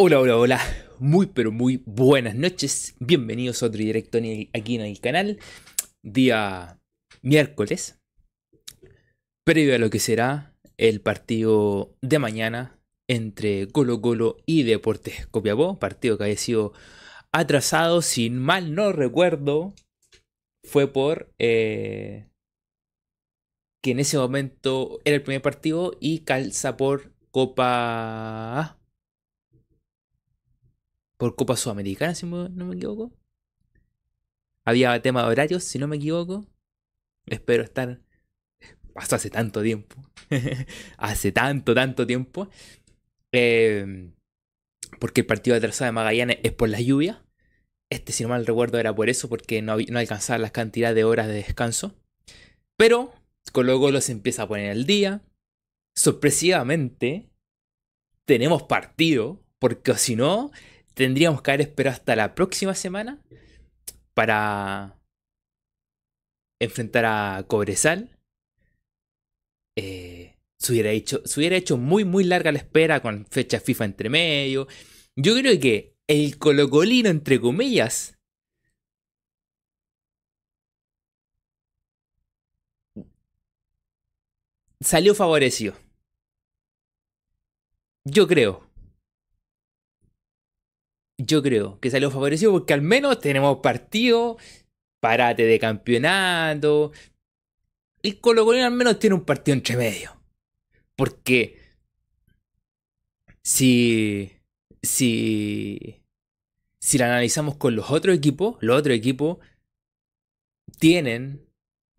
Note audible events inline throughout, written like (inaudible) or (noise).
Hola, hola, hola. Muy, pero muy buenas noches. Bienvenidos a otro directo aquí en el canal. Día miércoles. Previo a lo que será el partido de mañana entre Colo Colo y Deportes Copiapó. Partido que había sido atrasado, sin mal no recuerdo. Fue por eh, que en ese momento era el primer partido y calza por Copa por Copa Sudamericana, si no me equivoco. Había tema de horarios, si no me equivoco. Espero estar. Pasó hace tanto tiempo. (laughs) hace tanto, tanto tiempo. Em, porque el partido de tercera de Magallanes es por la lluvia. Este, si no mal recuerdo, era por eso, porque no, no alcanzaba las cantidades de horas de descanso. Pero Colo Colo se empieza a poner al día. Sorpresivamente, tenemos partido, porque si no, tendríamos que haber esperado hasta la próxima semana para enfrentar a Cobresal. Eh, hecho, se hubiera hecho muy, muy larga la espera con fecha FIFA entre medio. Yo creo que el colocolino, entre comillas, salió favorecido. Yo creo. Yo creo que salió favorecido porque al menos tenemos partido, parate de campeonato. El Colo Colo al menos tiene un partido entre medio. Porque si si si la analizamos con los otros equipos, los otros equipos tienen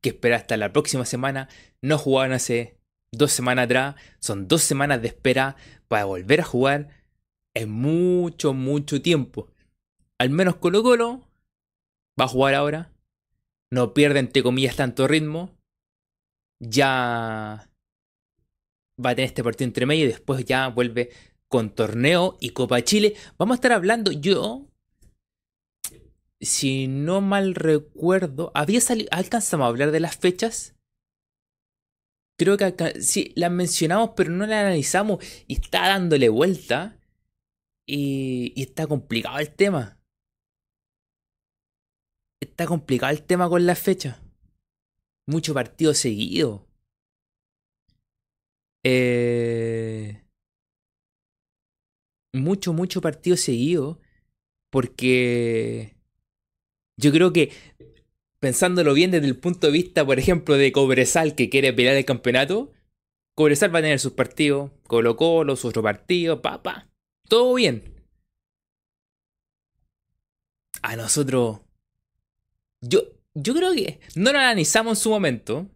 que esperar hasta la próxima semana. No jugaban hace dos semanas atrás. Son dos semanas de espera para volver a jugar es mucho, mucho tiempo. Al menos Colo Colo va a jugar ahora. No pierde, entre comillas, tanto ritmo. Ya va a tener este partido entre medio y después ya vuelve con torneo y Copa Chile. Vamos a estar hablando, yo, si no mal recuerdo, había salido, alcanzamos a hablar de las fechas. Creo que sí, las mencionamos, pero no las analizamos y está dándole vuelta. Y, está complicado el tema. Está complicado el tema con las fechas. Mucho partido seguido. Eh, mucho, mucho partido seguido. Porque yo creo que, pensándolo bien desde el punto de vista, por ejemplo, de Cobresal que quiere pelear el campeonato, Cobresal va a tener sus partidos, Colo Colo, su otro partido, papá. Todo bien. A nosotros. Yo, yo creo que no lo analizamos en su momento.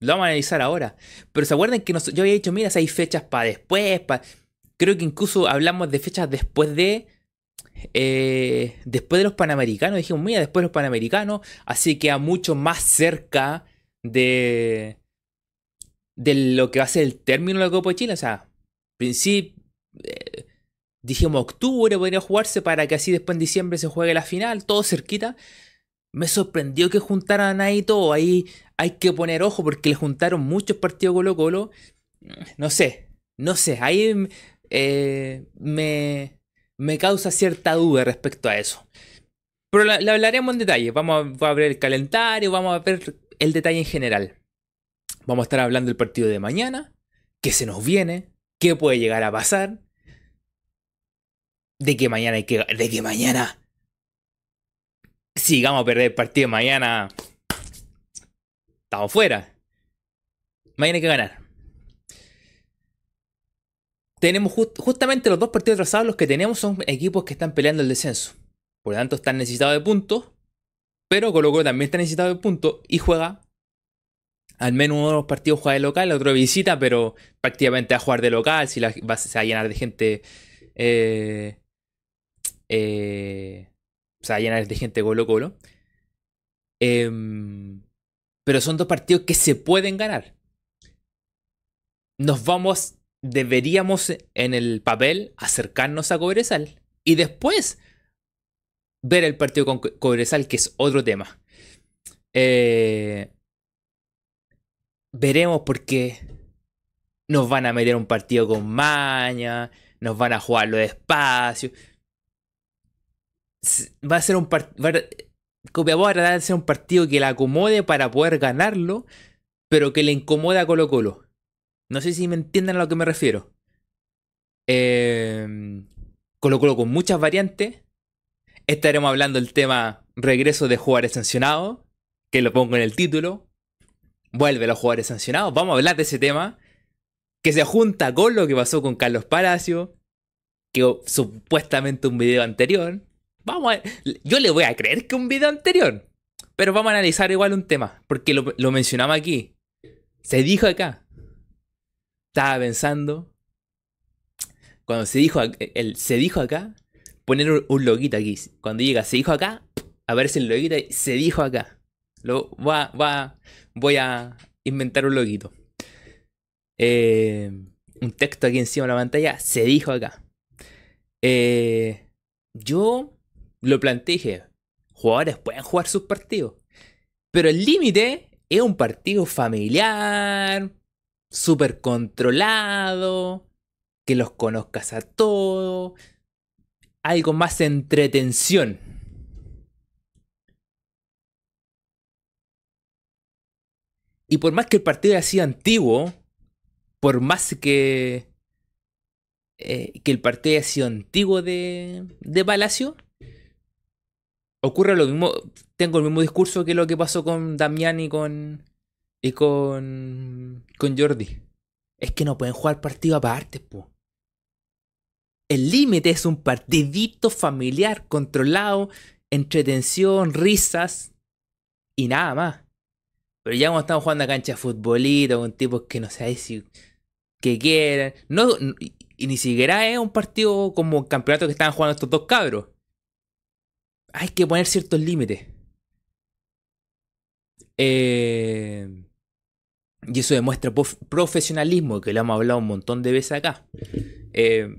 Lo vamos a analizar ahora. Pero se acuerdan que yo había dicho, mira, si hay fechas para después. Creo que incluso hablamos de fechas después de. Eh, después de los Panamericanos. Dijimos, mira, después de los Panamericanos. Así que a mucho más cerca de. De lo que va a ser el término de la Copa de Chile. O sea, principio. Dijimos octubre podría jugarse para que así después en diciembre se juegue la final, todo cerquita. Me sorprendió que juntaran ahí todo. Ahí hay que poner ojo porque le juntaron muchos partidos Colo Colo. No sé, no sé. Ahí eh, me, me causa cierta duda respecto a eso. Pero la, hablaremos en detalle. Vamos a, a, ver el calendario, vamos a ver el detalle en general. Vamos a estar hablando del partido de mañana, qué se nos viene, qué puede llegar a pasar de que mañana hay que. de que mañana. Si vamos a perder el partido mañana. Estamos fuera. Mañana hay que ganar. Tenemos justamente los dos partidos atrasados, los que tenemos son equipos que están peleando el descenso. Por lo tanto, están necesitados de puntos. Pero Colo Colo también está necesitado de puntos y juega. Al menos uno de los partidos juega de local, el otro de visita, pero prácticamente va a jugar de local. Si la, se va a llenar de gente eh, eh, o sea, llenar de gente Colo Colo. Em, pero son dos partidos que se pueden ganar. Nos vamos, deberíamos en el papel acercarnos a Cobresal y después ver el partido con Cobresal, que es otro tema. Eh, veremos porque nos van a meter un partido con maña, nos van a jugarlo despacio. Va a ser un partido. Copiapó va a tratar de ser un partido que le acomode para poder ganarlo, pero que le incomoda a Colo Colo. No sé si me entienden a lo que me refiero. Eh, Colo Colo con muchas variantes. Estaremos hablando del tema regreso de jugadores sancionados, que lo pongo en el título. Vuelve los jugadores sancionados. Vamos a hablar de ese tema. Que se junta con lo que pasó con Carlos Palacio. Que supuestamente un video anterior. Vamos yo le voy a creer que un video anterior. Pero vamos a analizar igual un tema. Porque lo, lo mencionamos aquí. Se dijo acá. Estaba pensando. Cuando se dijo, el, se dijo acá, poner un, loguito aquí. Cuando llega se dijo acá, aparece el loguito y se dijo acá. Lo, va, va, voy a inventar un loguito. Eh, un texto aquí encima de la pantalla, se dijo acá. Eh, yo lo planteé jugadores pueden jugar sus partidos. Pero el límite es un partido familiar, súper controlado, que los conozcas a todos, algo más entretención. Y por más que el partido haya sido antiguo, por más que, eh, que el partido haya sido antiguo de, de Palacio, ocurre lo mismo. Tengo el mismo discurso que lo que pasó con Damián y con. y con. con Jordi. Es que no pueden jugar partido aparte, po. El límite es un partidito familiar, controlado, entretención, risas y nada más. Pero ya cuando estamos jugando a cancha de futbolito con tipos que no sé si que quieren. No, y ni siquiera es un partido como campeonato que estaban jugando estos dos cabros. Hay que poner ciertos límites. Eh, y eso demuestra profesionalismo, que lo hemos hablado un montón de veces acá. Eh,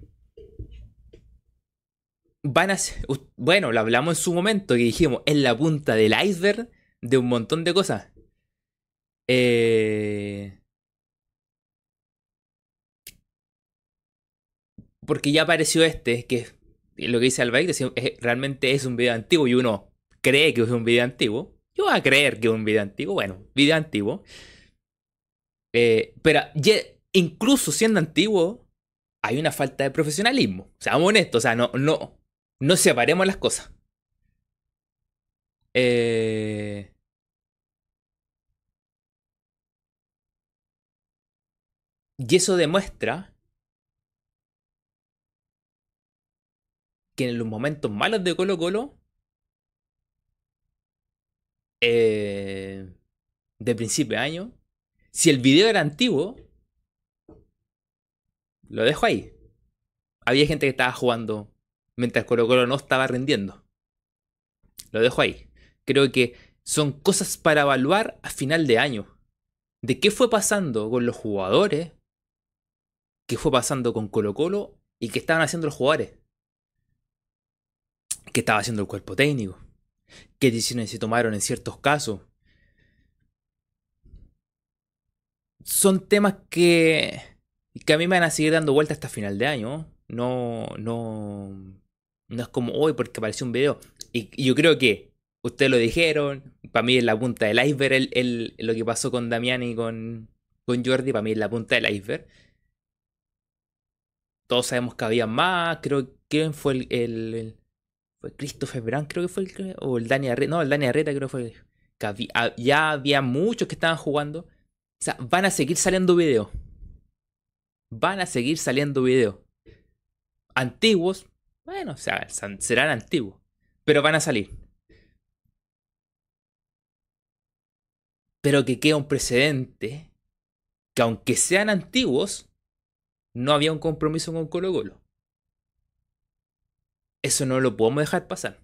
van a ser, bueno, lo hablamos en su momento, que dijimos, es la punta del iceberg de un montón de cosas. Eh, porque ya apareció este, que lo que dice Albaik, realmente es un video antiguo y uno cree que es un video antiguo. Yo voy a creer que es un video antiguo, bueno, video antiguo. Eh, pero incluso siendo antiguo, hay una falta de profesionalismo. Seamos honestos, o sea, no, no, no separemos las cosas. Eh... Y eso demuestra que en los momentos malos de Colo Colo, eh, de principio de año, si el video era antiguo, lo dejo ahí. Había gente que estaba jugando mientras Colo Colo no estaba rindiendo. Lo dejo ahí. Creo que son cosas para evaluar a final de año. De qué fue pasando con los jugadores, qué fue pasando con Colo Colo y qué estaban haciendo los jugadores. ¿Qué estaba haciendo el cuerpo técnico? ¿Qué decisiones se tomaron en ciertos casos? Son temas que, que a mí me van a seguir dando vuelta hasta final de año. No, no, no es como hoy porque apareció un video. Y, yo creo que ustedes lo dijeron. Para mí es la punta del iceberg el, lo que pasó con Damián y con, con Jordi. Para mí es la punta del iceberg. Todos sabemos que había más. Creo que fue el, el, fue Christopher Brown, creo que fue el o el Dani Arreta, no, el Dani Arreta creo que fue que ah, ya había muchos que estaban jugando. O sea, van a seguir saliendo videos. Van a seguir saliendo videos. Antiguos, bueno, o sea, serán antiguos, pero van a salir. Pero que queda un precedente que aunque sean antiguos, no había un compromiso con Colo Colo. Eso no lo podemos dejar pasar.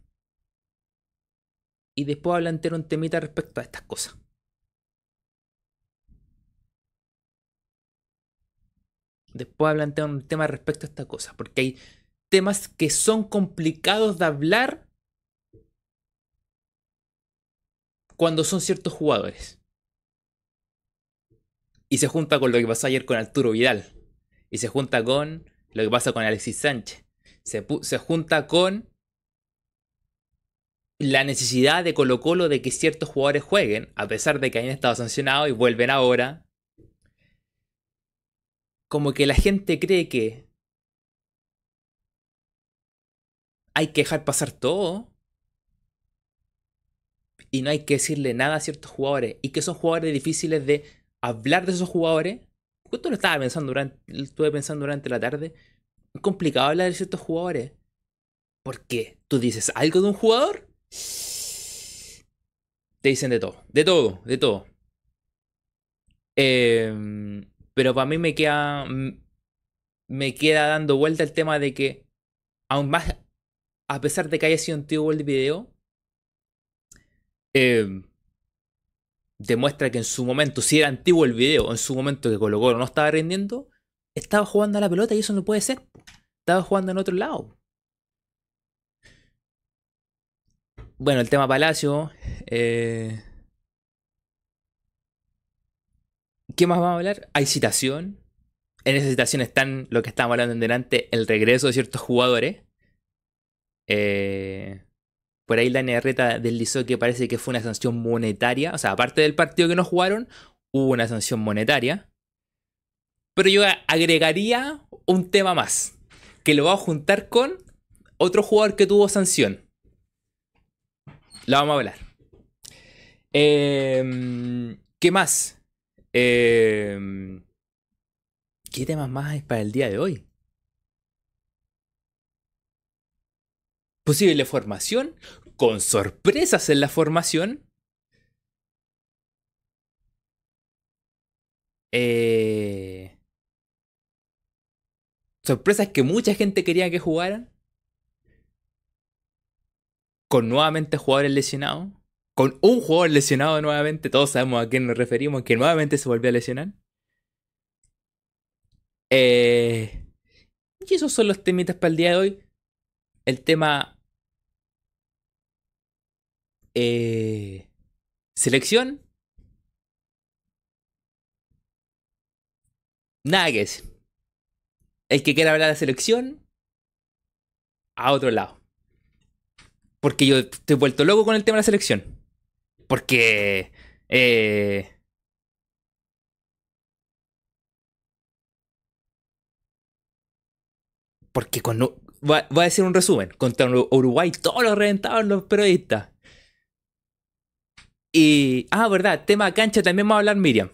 Y después plantear un temita respecto a estas cosas. Después plantear un tema respecto a estas cosas. Porque hay temas que son complicados de hablar cuando son ciertos jugadores. Y se junta con lo que pasó ayer con Arturo Vidal. Y se junta con Lo que pasa con Alexis Sánchez. Se, junta con la necesidad de Colo Colo de que ciertos jugadores jueguen, a pesar de que hayan estado sancionados y vuelven ahora. Como que la gente cree que hay que dejar pasar todo y no hay que decirle nada a ciertos jugadores y que son jugadores difíciles de hablar de esos jugadores. Justo lo estaba pensando durante, estuve pensando durante la tarde. Complicado hablar de ciertos jugadores. Porque tú dices algo de un jugador, te dicen de todo, de todo, de todo. Em, pero para mí me queda, me queda dando vuelta el tema de que, aún más, a pesar de que haya sido antiguo el video, eh, demuestra que en su momento, si era antiguo el video, en su momento que Colo no estaba rindiendo, estaba jugando a la pelota y eso no puede ser. Estaba jugando en otro lado. Bueno, el tema Palacio. Eh, ¿Qué más vamos a hablar? Hay citación. En esa citación están lo que estábamos hablando en delante, el regreso de ciertos jugadores. Eh, por ahí la NReta deslizó que parece que fue una sanción monetaria. O sea, aparte del partido que no jugaron, hubo una sanción monetaria. Pero yo agregaría un tema más. Que lo vamos a juntar con otro jugador que tuvo sanción. Lo vamos a hablar. Em, ¿Qué más? Em, ¿Qué temas más hay para el día de hoy? posible formación, con sorpresas en la formación. Eh... Sorpresas que mucha gente quería que jugaran. Con nuevamente jugadores lesionados. Con un jugador lesionado nuevamente. Todos sabemos a quién nos referimos. Que nuevamente se volvió a lesionar. Eh... Y esos son los temitas para el día de hoy. El tema eh, selección. Nada. El que quiera hablar de selección, a otro lado. Porque yo estoy vuelto loco con el tema de la selección. Porque... Eh, porque cuando... Voy a decir un resumen. Contra Uruguay todos los reventados los periodistas. Y, ah, verdad, tema cancha también va a hablar Miriam.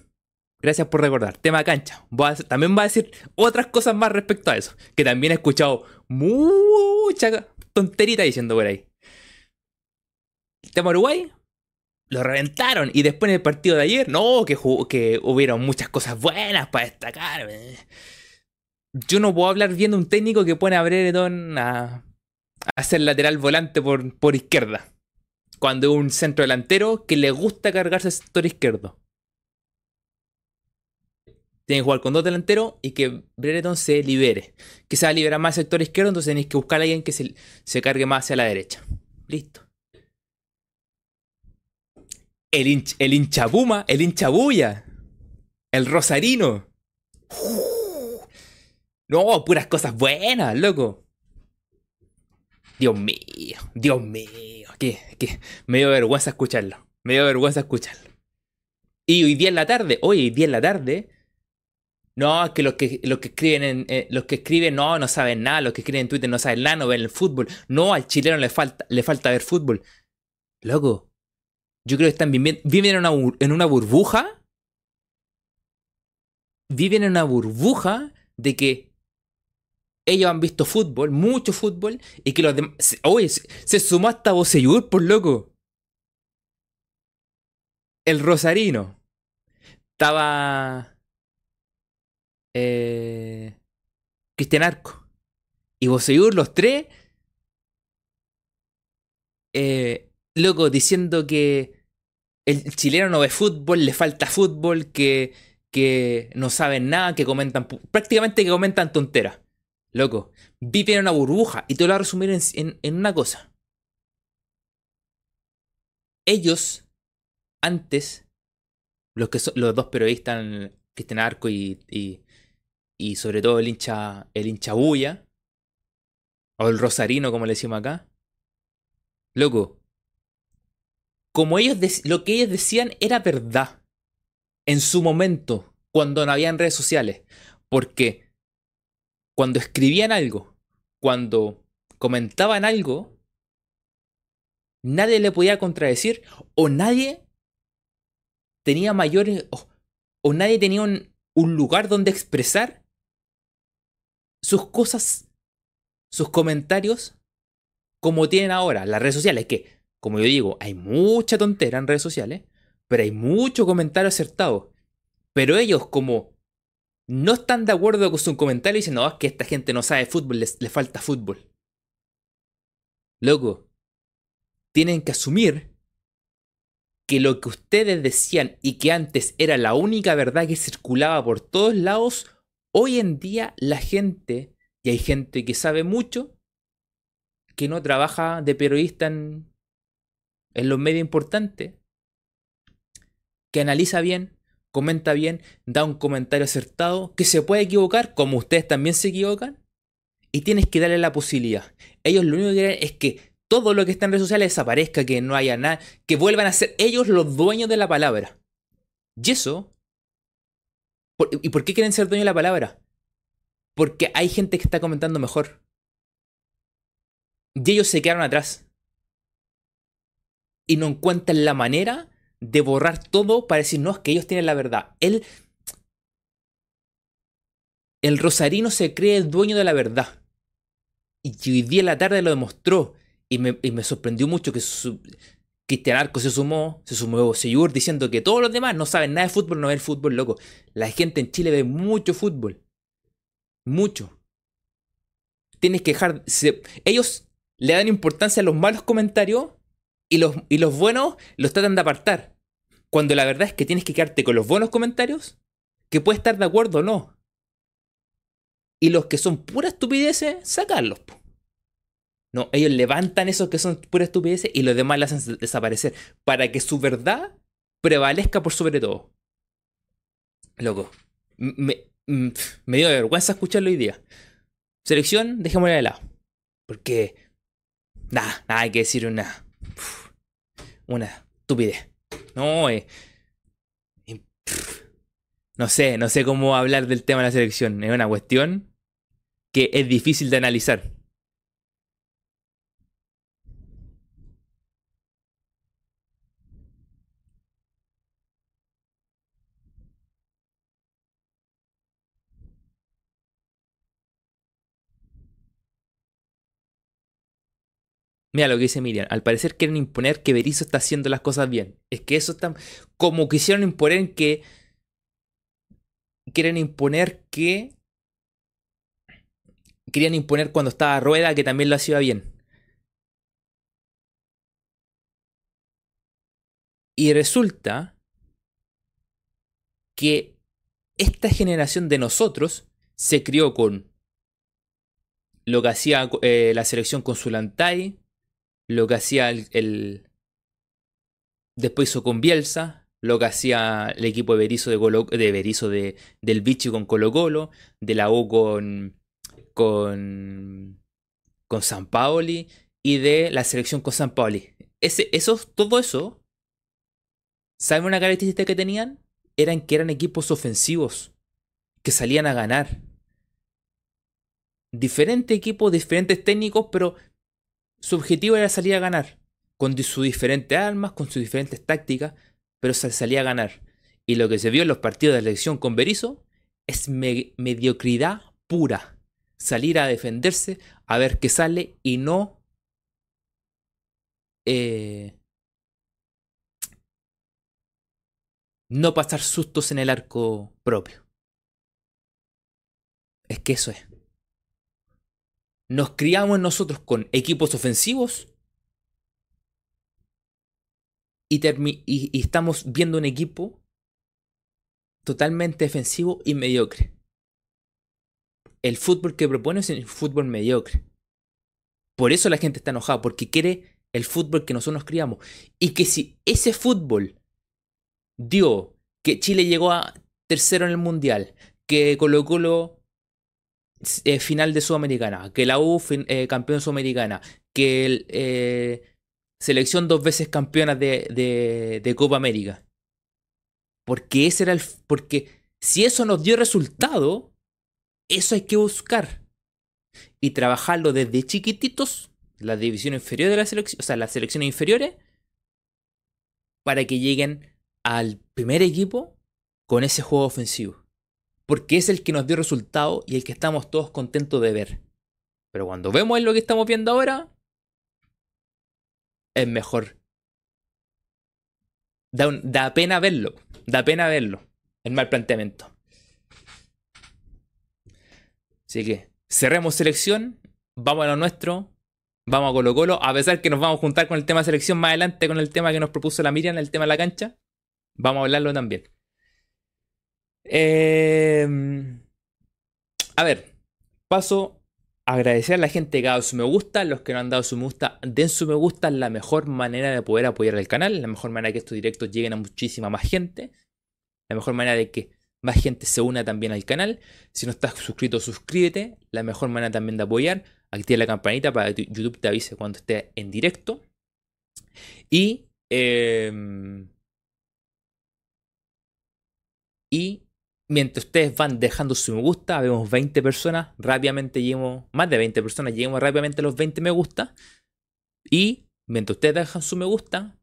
Gracias por recordar. Tema cancha. también va a decir otras cosas más respecto a eso. Que también he escuchado mucha tonterita diciendo por ahí. El tema Uruguay. Lo reventaron. Y después en el partido de ayer, no, que, que hubieron muchas cosas buenas para destacar. Yo no puedo hablar viendo un técnico que pone a Brereton a, a ser lateral volante por, por izquierda cuando un centro delantero que le gusta cargarse el sector izquierdo. Tiene que jugar con dos delanteros y que Brereton se libere. Que se va liberar más el sector izquierdo, entonces tenéis que buscar a alguien que se, se cargue más hacia la derecha. Listo. El, hinch, el hinchapuma, el hinchabuya, el rosarino. no, puras cosas buenas, loco. Dios mío, Dios mío, que, que me dio vergüenza escucharlo. Me dio vergüenza escucharlo. Y hoy día en la tarde, hoy día en la tarde, no, que los que, los que escriben en, eh, los que escriben no, no saben nada, los que escriben en Twitter no saben nada, no ven el fútbol. No, al chileno le falta, le falta ver fútbol. Loco, yo creo que están viviendo, viven en una, en una burbuja. Viven en una burbuja de que ellos han visto fútbol, mucho fútbol, y que los demás. Oye, se, sumó hasta Bocellur, por loco. El Rosarino. Estaba. Eh, Cristian Arco. Y Bocellur, los tres. Eh, loco, diciendo que el chileno no ve fútbol, le falta fútbol, que, que no saben nada, que comentan. Prácticamente que comentan tonteras. Loco, viven en una burbuja y te lo voy a resumir en, una cosa. Ellos, antes, los, que los dos periodistas, Cristian Arco y, y sobre todo el hincha, el hincha bulla, o el rosarino como le decimos acá, loco, como ellos lo que ellos decían era verdad en su momento, cuando no habían redes sociales, porque cuando escribían algo, cuando comentaban algo, nadie le podía contradecir o nadie tenía mayores o, nadie tenía un, un lugar donde expresar sus cosas, sus comentarios como tienen ahora las redes sociales, que, como yo digo, hay mucha tontera en redes sociales, pero hay mucho comentario acertado. Pero ellos como no están de acuerdo con su comentario dicen, no, es que esta gente no sabe fútbol, les, le falta fútbol. Loco, tienen que asumir que lo que ustedes decían y que antes era la única verdad que circulaba por todos lados, hoy en día la gente, y hay gente que sabe mucho, que no trabaja de periodista en, los medios importantes, que analiza bien, comenta bien, da un comentario acertado, que se puede equivocar, como ustedes también se equivocan, y tienes que darle la posibilidad. Ellos lo único que quieren es que todo lo que está en redes sociales desaparezca, que no haya nada, que vuelvan a ser ellos los dueños de la palabra. Y eso... ¿Y por qué quieren ser dueños de la palabra? Porque hay gente que está comentando mejor. Y ellos se quedaron atrás. Y no encuentran la manera de borrar todo para decir, no, es que ellos tienen la verdad. Él, el rosarino se cree el dueño de la verdad. Y hoy día en la tarde lo demostró. Y me, sorprendió mucho que su, Cristian Arco se sumó, se sumó Seyur diciendo que todos los demás no saben nada de fútbol, no ven fútbol, loco. La gente en Chile ve mucho fútbol. Mucho. Tienes que dejar. ellos le dan importancia a los malos comentarios y los, y los buenos los tratan de apartar. Cuando la verdad es que tienes que quedarte con los buenos comentarios, que puedes estar de acuerdo o no. Y los que son pura estupideces, sacarlos. No, ellos levantan esos que son pura estupideces y los demás las hacen desaparecer. Para que su verdad prevalezca por sobre todo. Loco. Me, me dio vergüenza escucharlo hoy día. Selección, dejémosla de lado. Porque. Nada, nada hay que decir una. Una estupidez. No, eh, no sé, no sé cómo hablar del tema de la selección. Es una cuestión que es difícil de analizar. Mira lo que dice Miriam. Al parecer quieren imponer que Berizzo está haciendo las cosas bien. Es que eso está. Como quisieron imponer que. Quieren imponer que. Querían imponer cuando estaba Rueda que también lo hacía bien. Y resulta que esta generación de nosotros se crió con lo que hacía eh, la selección con Zulantay, lo que hacía el, después hizo con Bielsa, lo que hacía el equipo de Berizzo de, de, del Vichy con Colo Colo, de la U con con con San Paoli y de la selección con San Paoli. Ese, todo eso, ¿saben una característica que tenían? Eran que eran equipos ofensivos, que salían a ganar. Diferentes equipos, diferentes técnicos, pero su objetivo era salir a ganar, con sus diferentes armas, con sus diferentes tácticas, pero salía a ganar. Y lo que se vio en los partidos de elección con Berizzo es mediocridad pura. Salir a defenderse, a ver qué sale y no... Eh, no pasar sustos en el arco propio. Es que eso es nos criamos nosotros con equipos ofensivos y, estamos viendo un equipo totalmente defensivo y mediocre. El fútbol que propone es el fútbol mediocre. Por eso la gente está enojada, porque quiere el fútbol que nosotros nos criamos. Y que si ese fútbol dio que Chile llegó a tercero en el mundial, que Colo Colo eh, final de Sudamericana, que la U eh, campeón Sudamericana, que el, eh, selección dos veces campeona de, de, Copa América. Porque ese era el. Porque si eso nos dio resultado, eso hay que buscar. Y trabajarlo desde chiquititos, la división inferior de la selección, o sea, las selecciones inferiores, para que lleguen al primer equipo con ese juego ofensivo. Porque es el que nos dio resultado y el que estamos todos contentos de ver. Pero cuando vemos lo que estamos viendo ahora, es mejor. Da, da pena verlo. Da pena verlo. El mal planteamiento. Así que cerremos selección. Vamos a lo nuestro. Vamos a Colo Colo. A pesar que nos vamos a juntar con el tema selección más adelante, con el tema que nos propuso la Miriam, el tema de la cancha. Vamos a hablarlo también. Em, a ver, paso a agradecer a la gente que ha dado su me gusta. Los que no han dado su me gusta, den su me gusta. La mejor manera de poder apoyar el canal. La mejor manera de que estos directos lleguen a muchísima más gente. La mejor manera de que más gente se una también al canal. Si no estás suscrito, suscríbete. La mejor manera también de apoyar, activa la campanita para que YouTube te avise cuando esté en directo. Y. Em, y Mientras ustedes van dejando su me gusta, vemos 20 personas, rápidamente lleguemos, más de 20 personas, lleguemos rápidamente a los 20 me gusta. Y mientras ustedes dejan su me gusta,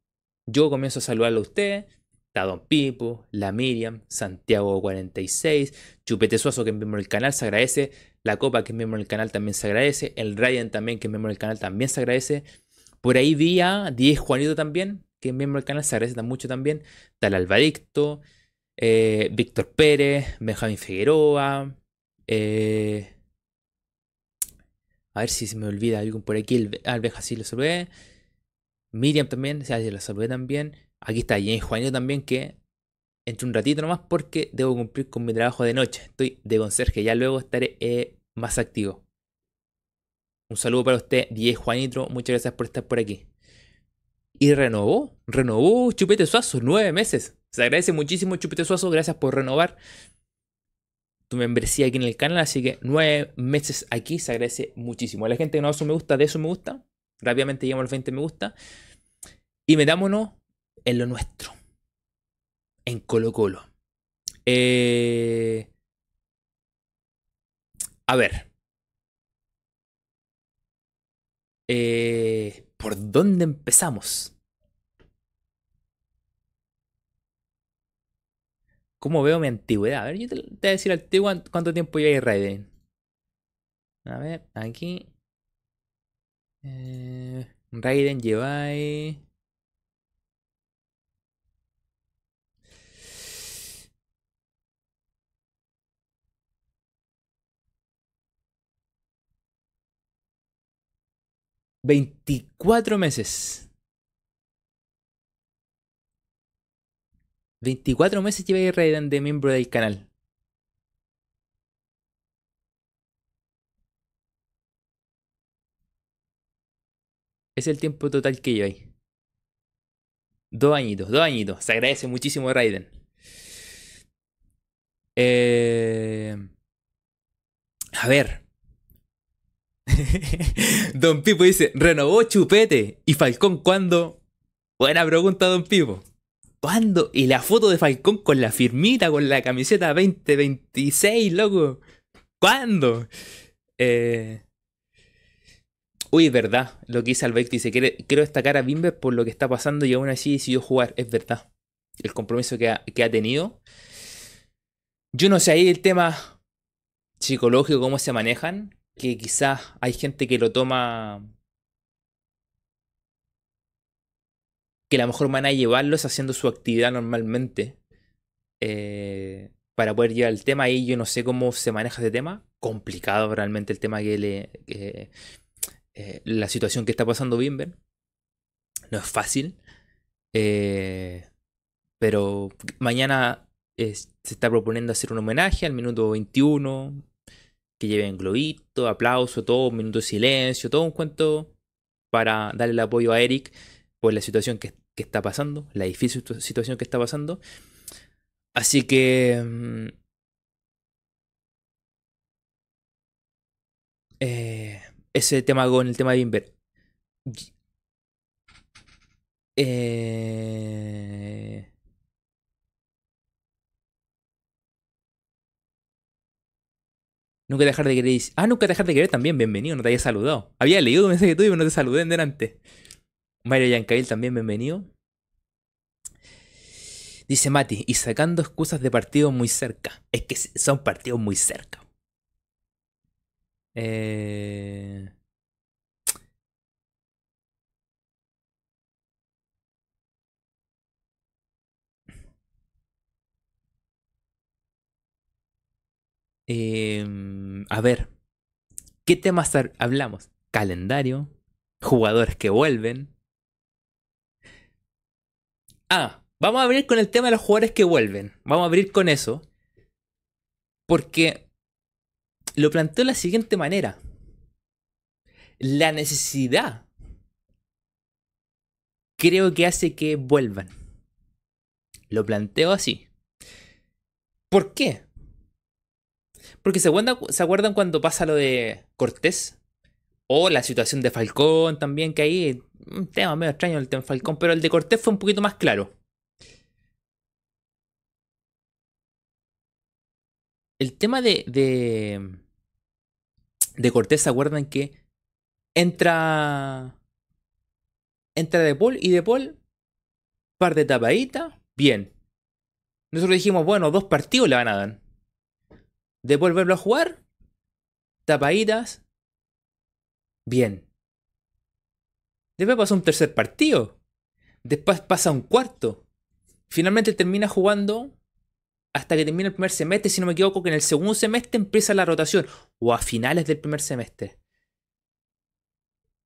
yo comienzo a saludarle a ustedes. Está Don Pipo, la Miriam, Santiago46, Chupete Suazo, que es miembro del canal, se agradece. La Copa, que es miembro del canal, también se agradece. El Ryan también, que es miembro del canal, también se agradece. Por ahí vi a 10 Juanito también, que es miembro del canal, se agradece mucho también. Está el Albadicto. Eh, Víctor Pérez, Benjamín Figueroa. Eh, a ver si se me olvida algún por aquí. Alveja sí lo saludé. Miriam también, o lo saludé también. Aquí está James Juanito también, que entre un ratito nomás porque debo cumplir con mi trabajo de noche. Estoy de conserje, ya luego estaré eh, más activo. Un saludo para usted, 10 Juanito. Muchas gracias por estar por aquí. Y renovó, renovó Chupete Suazo, nueve meses. Se agradece muchísimo, Chupete Suazo. Gracias por renovar tu membresía aquí en el canal. Así que nueve meses aquí se agradece muchísimo. A la gente que no da su me gusta, de eso me gusta. Rápidamente llegamos a los 20 me gusta. Y metámonos en lo nuestro. En Colo Colo. Eh... A ver. Eh... ¿Por dónde empezamos? ¿Cómo veo mi antigüedad? A ver, yo te, voy a decir al cuánto tiempo lleva Raiden. A ver, aquí. Eh, Raiden lleváis. Veinticuatro meses. 24 meses Raiden de miembro del canal. Es el tiempo total que lleva ahí. Dos añitos, dos añitos. Se agradece muchísimo Raiden. Eh... A ver. (laughs) Don Pipo dice, renovó Chupete. ¿Y Falcón cuándo? Buena pregunta, Don Pipo. ¿Cuándo? Y la foto de Falcón con la firmita, con la camiseta 2026, loco. ¿Cuándo? Eh... Uy, verdad. Lo que dice Albert dice, quiero destacar a Bimber por lo que está pasando y aún así decidió jugar. Es verdad. El compromiso que ha, que ha tenido. Yo no sé ahí el tema psicológico, cómo se manejan. Que quizás hay gente que lo toma que la mejor manera de llevarlo es haciendo su actividad normalmente. Eh, para poder llevar el tema ahí, yo no sé cómo se maneja ese tema. Complicado realmente el tema que le. Eh, la situación que está pasando Bimber. No es fácil. Eh, pero mañana se está proponiendo hacer un homenaje al minuto 21. Que lleven globito, aplauso, todo, un minuto de silencio, todo un cuento para darle el apoyo a Eric por la situación que, está pasando, la difícil situación que está pasando. Así que... Mm, eh, ese tema con el tema de Bimber. Eh, Nunca dejar de querer. Ah, nunca dejar de querer también. Bienvenido, no te había saludado. Había leído un mensaje tuyo, pero no te saludé en delante. Mario Yancail también, bienvenido. Dice Mati, y sacando excusas de partidos muy cerca. Es que son partidos muy cerca. Eh... Em, a ver, ¿qué temas hablamos? Calendario, jugadores que vuelven. Ah, vamos a abrir con el tema de los jugadores que vuelven. Vamos a abrir con eso. Porque lo planteo de la siguiente manera. La necesidad creo que hace que vuelvan. Lo planteo así. ¿Por qué? Porque se acuerdan, cuando pasa lo de Cortés. O la situación de Falcón también, que ahí. Un tema medio extraño el tema de Falcón, pero el de Cortés fue un poquito más claro. El tema de. de, de Cortés, ¿se acuerdan que entra. Entra De Paul y De Paul. Par de tapaditas. Bien. Nosotros dijimos, bueno, dos partidos le van a dar de volverlo a jugar, tapaditas, bien. Después pasa un tercer partido. Después pasa un cuarto. Finalmente termina jugando hasta que termina el primer semestre, si no me equivoco, que en el segundo semestre empieza la rotación. O a finales del primer semestre.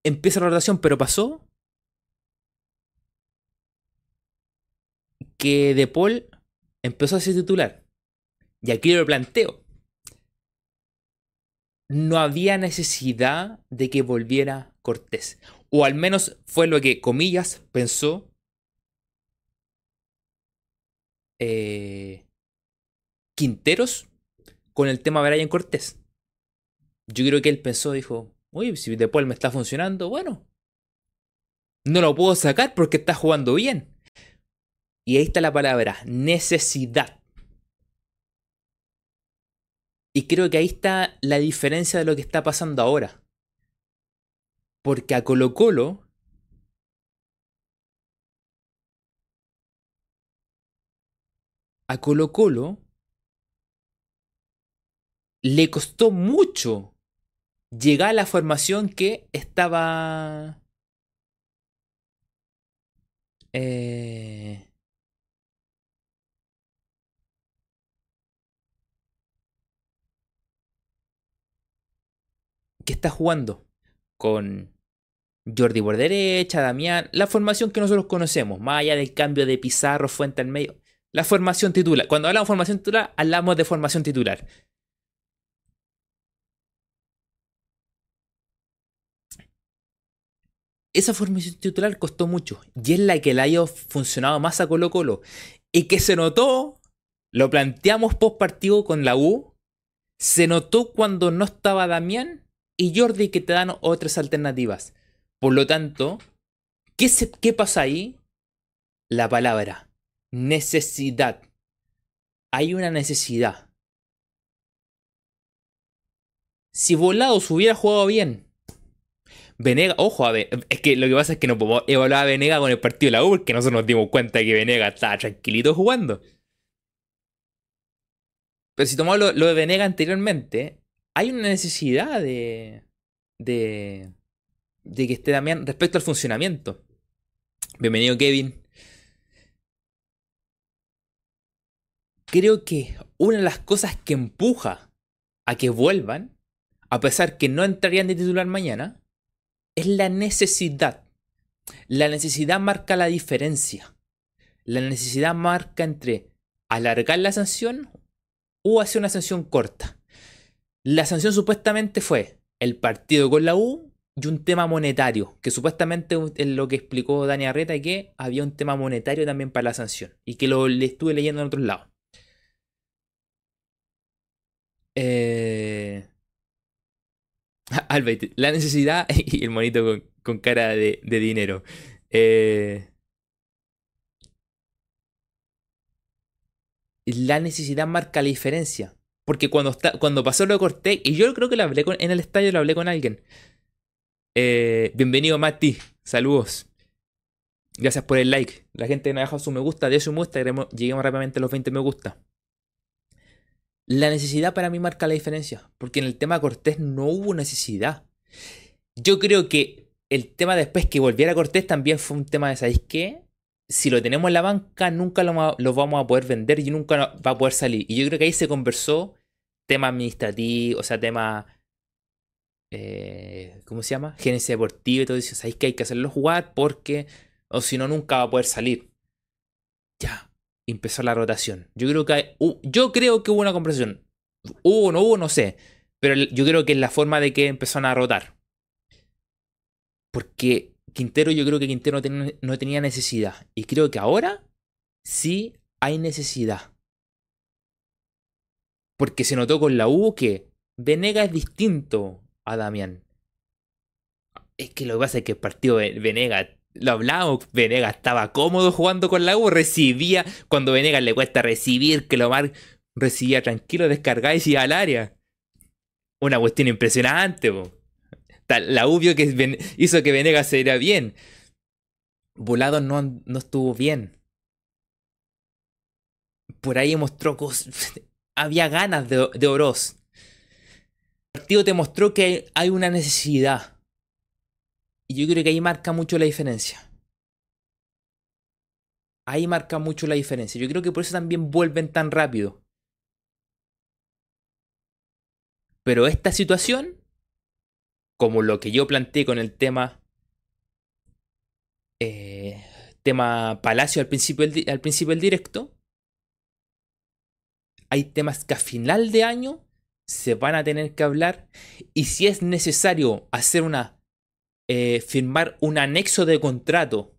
Empieza la rotación, pero pasó que De Paul empezó a ser titular. Y aquí lo planteo no había necesidad de que volviera Cortés. O al menos fue lo que, comillas, pensó eh, Quinteros con el tema Brian Cortés. Yo creo que él pensó, dijo, uy, si después me está funcionando, bueno. No lo puedo sacar porque está jugando bien. Y ahí está la palabra, necesidad. Y creo que ahí está la diferencia de lo que está pasando ahora. Porque a Colo Colo a Colo Colo le costó mucho llegar a la formación que estaba... Eh, que está jugando con Jordi por derecha, Damián, la formación que nosotros conocemos, más allá del cambio de Pizarro, Fuente al medio, la formación titular. Cuando hablamos de formación titular, hablamos de formación titular. Esa formación titular costó mucho y es la que le ha funcionado más a Colo Colo y que se notó, lo planteamos post partido con la U, se notó cuando no estaba Damián y Jordi que te dan otras alternativas. Por lo tanto, ¿qué, pasa ahí? La palabra necesidad. Hay una necesidad. Si Volados hubiera jugado bien, Venega, ojo, a ver, es que lo que pasa es que no podemos evaluar a Venega con el partido de la U porque nosotros nos dimos cuenta que Venega estaba tranquilito jugando. Pero si tomamos lo de Venega anteriormente, hay una necesidad de, de, de que esté Damián respecto al funcionamiento. Bienvenido, Kevin. Creo que una de las cosas que empuja a que vuelvan, a pesar que no entrarían de titular mañana, es la necesidad. La necesidad marca la diferencia. La necesidad marca entre alargar la sanción o hacer una sanción corta. La sanción supuestamente fue el partido con la U y un tema monetario, que supuestamente es lo que explicó Dani Arreta, que había un tema monetario también para la sanción, y que lo le estuve leyendo en otros lados. Eh, (laughs) Albert, la necesidad (laughs) y el monito con, cara de, de dinero. Eh, la necesidad marca la diferencia. Porque cuando, está, cuando pasó lo de Cortés, y yo creo que lo hablé con, en el estadio, lo hablé con alguien. Eh, bienvenido, Mati. Saludos. Gracias por el like. La gente no ha dejado su me gusta, de su muestra, lleguemos rápidamente a los 20 me gusta. La necesidad para mí marca la diferencia. Porque en el tema Cortés no hubo necesidad. Yo creo que el tema después que volviera Cortés también fue un tema de, ¿sabéis qué? Si lo tenemos en la banca, nunca lo, vamos a poder vender y nunca va a poder salir. Y yo creo que ahí se conversó tema administrativo, o sea, tema. Eh, ¿Cómo se llama? Gerencia deportiva y todo eso. Sabéis que hay que hacerlo jugar porque, o si no, nunca va a poder salir. Ya, empezó la rotación. Yo creo que, yo creo que hubo una conversación. Hubo o no hubo, no sé. Pero yo creo que es la forma de que empezaron a rotar. Porque Quintero, yo creo que Quintero no tenía, necesidad. Y creo que ahora sí hay necesidad. Porque se notó con la U que Venega es distinto a Damián. Es que lo que pasa es que el partido de Venega, lo hablamos, Venega estaba cómodo jugando con la U, recibía, cuando Venega le cuesta recibir, que lo mar recibía tranquilo, descargaba y se iba al área. Una cuestión impresionante, po la obvio que hizo que Venegas se iera bien. Volado no, no estuvo bien. Por ahí mostró cosas. (laughs) Había ganas de, de Oroz. El partido te mostró que hay una necesidad. Y yo creo que ahí marca mucho la diferencia. Ahí marca mucho la diferencia. Yo creo que por eso también vuelven tan rápido. Pero esta situación como lo que yo planteé con el tema eh, tema Palacio al principio, del, al principio del directo, hay temas que a final de año se van a tener que hablar y si es necesario hacer una eh, firmar un anexo de contrato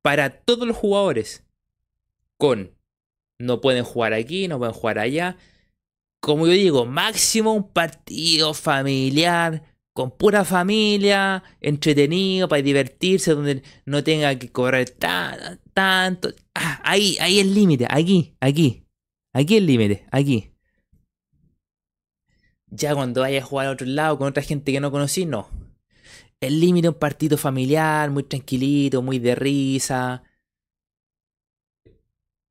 para todos los jugadores con no pueden jugar aquí, no pueden jugar allá. Como yo digo, máximo un partido familiar, con pura familia, entretenido, para divertirse, donde no tenga que correr tanto. Ah, ahí, ahí el límite, aquí, aquí. Aquí el límite, aquí. Ya cuando vaya a jugar a otro lado con otra gente que no conocí, no. El límite es un partido familiar, muy tranquilito, muy de risa.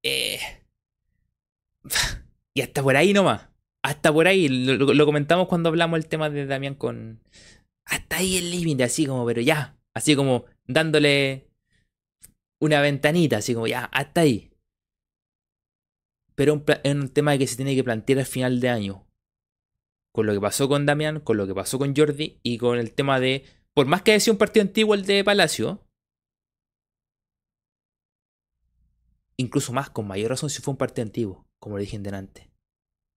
Eh. (laughs) Y hasta por ahí nomás hasta por ahí, lo, comentamos cuando hablamos el tema de Damián con... Hasta ahí el límite, así como, pero ya, así como dándole una ventanita, así como ya, hasta ahí. Pero es un tema que se tiene que plantear al final de año. Con lo que pasó con Damián, con lo que pasó con Jordi y con el tema de... Por más que haya sido un partido antiguo el de Palacio, incluso más, con mayor razón si fue un partido antiguo, como lo dije en delante.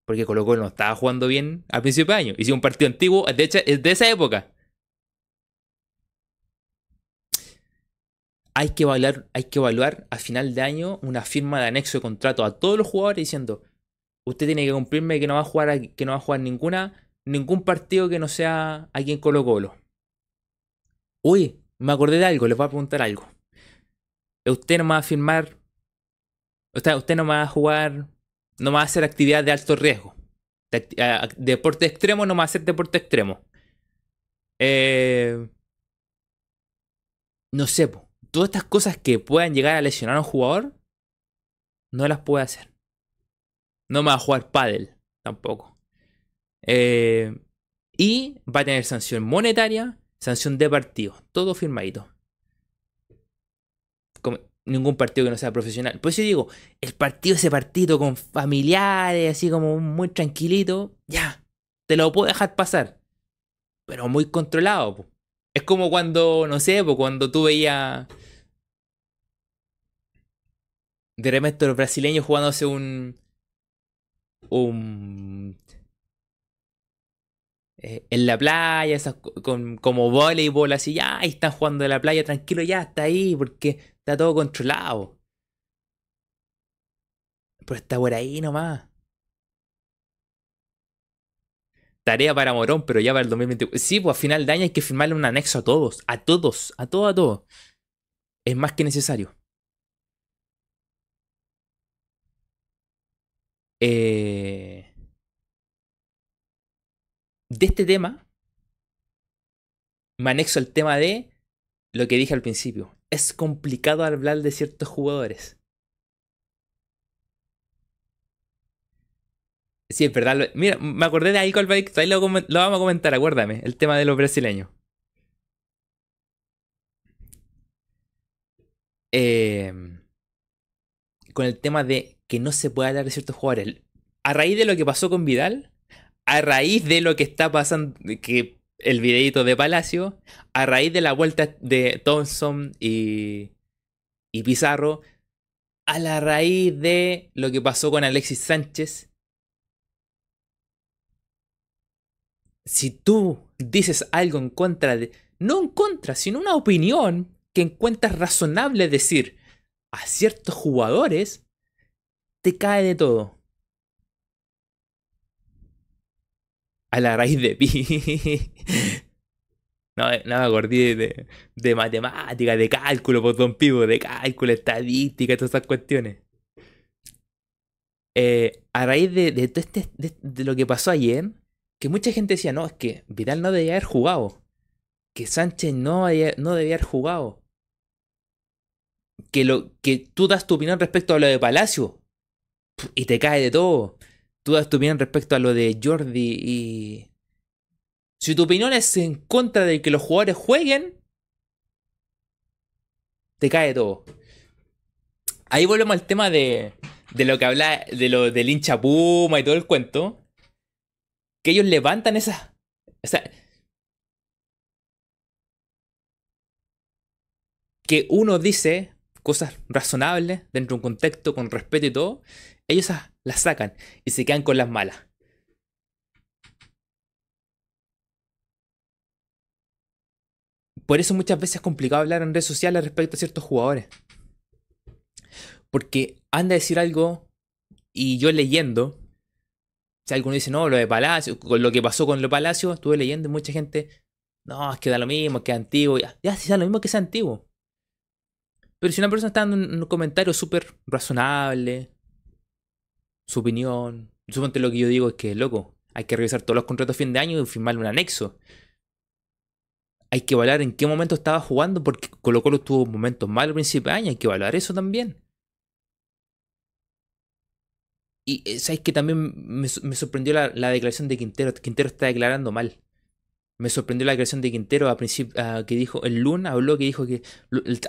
Porque Colo Colo no estaba jugando bien a principio de año. Hicieron un partido antiguo, de hecho, es de esa época. Hay que, evaluar, hay que evaluar a final de año una firma de anexo de contrato a todos los jugadores diciendo, usted tiene que cumplirme que no va a jugar, que no va a jugar ninguna, ningún partido que no sea aquí en Colo Colo. Uy, me acordé de algo, les voy a preguntar algo. Usted no me va a firmar, usted no me va a jugar no va a hacer actividad de alto riesgo. deporte extremo no va a hacer deporte extremo. Eh, no sé, todas estas cosas que puedan llegar a lesionar a un jugador, no las puede hacer. No va a jugar pádel tampoco. Eh, y va a tener sanción monetaria, sanción de partido, todo firmadito ningún partido que no sea profesional. Por eso digo, el partido, ese partido con familiares, así como muy tranquilito, ya, te lo puedo dejar pasar. Pero muy controlado. Es como cuando, no sé, cuando tú veías de repente los brasileños jugándose un. un. Eh, en la playa, con, como voleibol, así, ya, ahí están jugando en la playa tranquilo, ya, está ahí, porque Está todo controlado. Pero está por ahí nomás. tarea para Morón, pero ya para el 2021. Sí, pues a final de año hay que firmarle un anexo a todos, a todos, a todo, a todo. Es más que necesario. Eh, de este tema, me anexo el tema de lo que dije al principio. Es complicado hablar de ciertos jugadores. Sí, es verdad. Mira, me acordé de ahí, ahí lo, vamos a comentar, acuérdame, el tema de los brasileños. Eh, con el tema de que no se puede hablar de ciertos jugadores. A raíz de lo que pasó con Vidal, a raíz de lo que está pasando, que el videito de Palacio, a raíz de la vuelta de Thompson y, y Pizarro, a la raíz de lo que pasó con Alexis Sánchez, si tú dices algo en contra de, no en contra, sino una opinión que encuentras razonable decir a ciertos jugadores, te cae de todo. A la raíz de pi. (laughs) no, no me de, de, matemática, de cálculo, por Don Pivo, de cálculo, estadística, todas esas cuestiones. Eh, a raíz de, de, este, de, lo que pasó ayer, que mucha gente decía, no, es que Vidal no debía haber jugado. Que Sánchez no, no debía haber jugado. Que, lo, que tú das tu opinión respecto a lo de Palacio y te cae de todo. Tú das tu opinión respecto a lo de Jordi y... Si tu opinión es en contra de que los jugadores jueguen, te cae todo. Ahí volvemos al tema de, de lo que habla de lo del hincha Puma y todo el cuento. Que ellos levantan esa... O sea, que uno dice cosas razonables dentro de un contexto con respeto y todo, ellos las sacan y se quedan con las malas. Por eso muchas veces es complicado hablar en redes sociales respecto a ciertos jugadores. Porque anda a decir algo y yo leyendo, si alguno dice, no, lo de Palacio, con lo que pasó con lo Palacio, estuve leyendo y mucha gente, no, es que da lo mismo, que es antiguo, ya, ya, si da lo mismo que sea antiguo. Pero si una persona está dando un comentario súper razonable, su opinión. Suponte lo que yo digo es que, loco, hay que revisar todos los contratos a fin de año y firmarle un anexo. Hay que evaluar en qué momento estaba jugando, porque Colo Colo tuvo momentos malos al principio de año, hay que evaluar eso también. Y eh, sabes que también me, sorprendió la, declaración de Quintero. Quintero está declarando mal. Me sorprendió la declaración de Quintero a principio, que dijo, el Luna habló que dijo que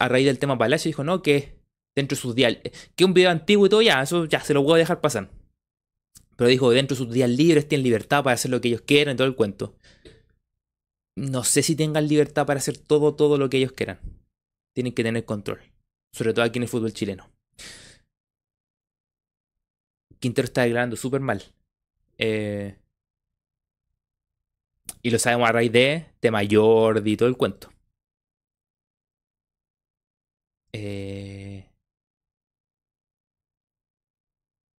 a raíz del tema Palacio dijo, no, que dentro de sus días, que un video antiguo y todo, ya, eso ya se lo puedo dejar pasar. Pero dijo, dentro de sus días libres tienen libertad para hacer lo que ellos quieran y todo el cuento. No sé si tengan libertad para hacer todo, todo lo que ellos quieran. Tienen que tener control. Sobre todo aquí en el fútbol chileno. Quintero está declarando súper mal. Eh, y lo sabemos a raíz de tema Jordi y todo el cuento. Eh,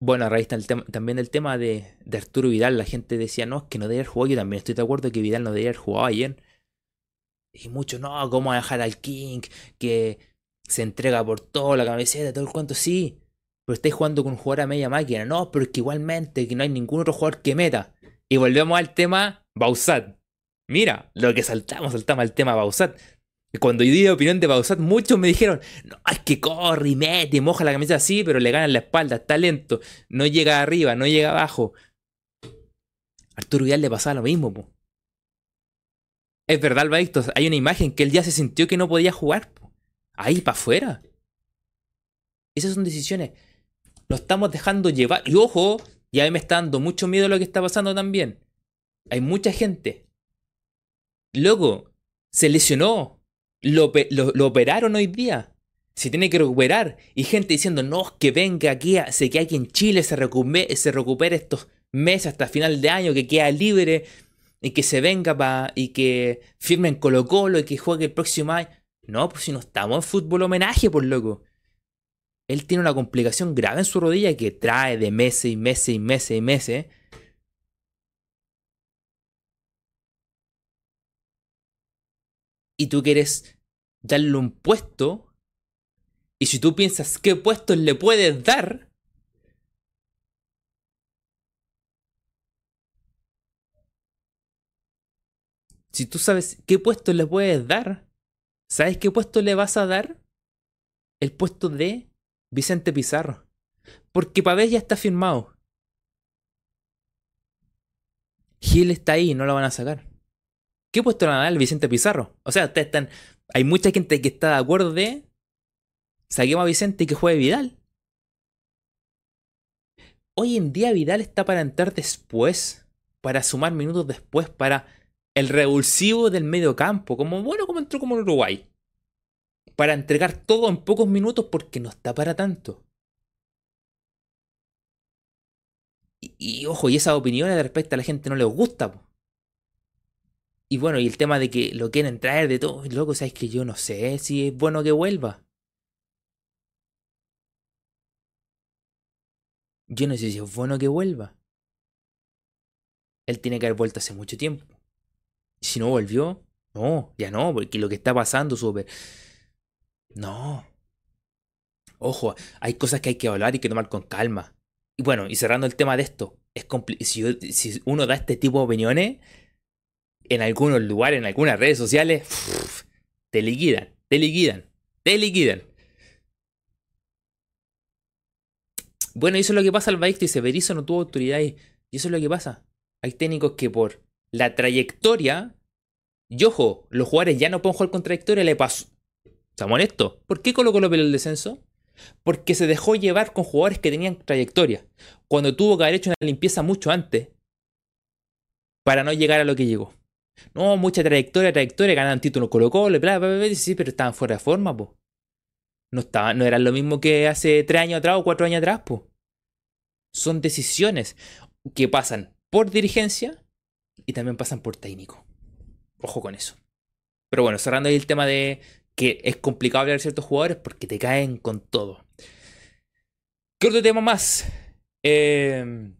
Bueno, a raíz también del tema de, Arturo Vidal, la gente decía, no, es que no debería haber jugado. Yo también estoy de acuerdo que Vidal no debería haber jugado ayer. Y muchos, no, ¿cómo dejar al King que se entrega por todo, la camiseta, todo el cuento? Sí, pero estáis jugando con un jugador a media máquina. No, pero es que igualmente, que no hay ningún otro jugador que meta. Y volvemos al tema Bausat. Mira, lo que saltamos, saltamos al tema Bausat. Cuando yo di opinión de Bausat, muchos me dijeron, no, es que corre y mete moja la camisa así, pero le gana en la espalda, está lento, no llega arriba, no llega abajo. Arturo Vidal le pasaba lo mismo, po. Es verdad, Alvadicto, hay una imagen que él ya se sintió que no podía jugar, po. Ahí para afuera. Esas son decisiones. Lo estamos dejando llevar. Y ojo, ya me está dando mucho miedo lo que está pasando también. Hay mucha gente. Luego, se lesionó, lo, operaron hoy día. Se tiene que recuperar. Y gente diciendo, no, que venga aquí, se que aquí en Chile se recupere, se recupere estos meses hasta final de año, que queda libre y que se venga para y que firmen Colo Colo y que juegue el próximo año. No, pues si no estamos en fútbol homenaje, por loco. Él tiene una complicación grave en su rodilla que trae de meses y meses y meses y meses. Y tú quieres darle un puesto, y si tú piensas qué puestos le puedes dar, si tú sabes qué puesto le puedes dar, ¿sabes qué puesto le vas a dar? El puesto de Vicente Pizarro. Porque Pavés ya está firmado. Gil está ahí, no lo van a sacar. ¿Qué puesto le van a dar Vicente Pizarro? O sea, ustedes están. Hay mucha gente que está de acuerdo de. Saquemos a Vicente y que juegue Vidal. Hoy en día Vidal está para entrar después. Para sumar minutos después. Para el revulsivo del medio campo. Como bueno, como entró como Uruguay. Para entregar todo en pocos minutos porque no está para tanto. Y, ojo, y esas opiniones de respecto a la gente no les gusta. Y bueno, y el tema de que lo quieren traer de todo, loco, sabes que yo no sé si es bueno que vuelva. Yo no sé si es bueno que vuelva. Él tiene que haber vuelto hace mucho tiempo. Si no volvió, no, ya no, porque lo que está pasando súper... No. Ojo, hay cosas que hay que hablar y que tomar con calma. Y bueno, y cerrando el tema de esto, es si, si, uno da este tipo de opiniones, en algunos lugares, en algunas redes sociales, te liquidan, te liquidan, te liquidan. Bueno, y eso es lo que pasa al Bahía, dice, Berizzo no tuvo autoridad y eso es lo que pasa. Hay técnicos que por la trayectoria, y ojo, los jugadores ya no pueden jugar con trayectoria, le pasó. ¿Estamos honestos? ¿Por qué colocó lo pelo el descenso? Porque se dejó llevar con jugadores que tenían trayectoria. Cuando tuvo que haber hecho una limpieza mucho antes. Para no llegar a lo que llegó. No, mucha trayectoria, trayectoria, ganaron título colocó, bla, bla, bla, bla, sí, pero estaban fuera de forma, po. No, estaban, no eran lo mismo que hace tres años atrás o cuatro años atrás, po. Son decisiones que pasan por dirigencia y también pasan por técnico. Ojo con eso. Pero bueno, cerrando ahí el tema de que es complicado hablar ciertos jugadores porque te caen con todo. ¿Qué otro tema más? Em,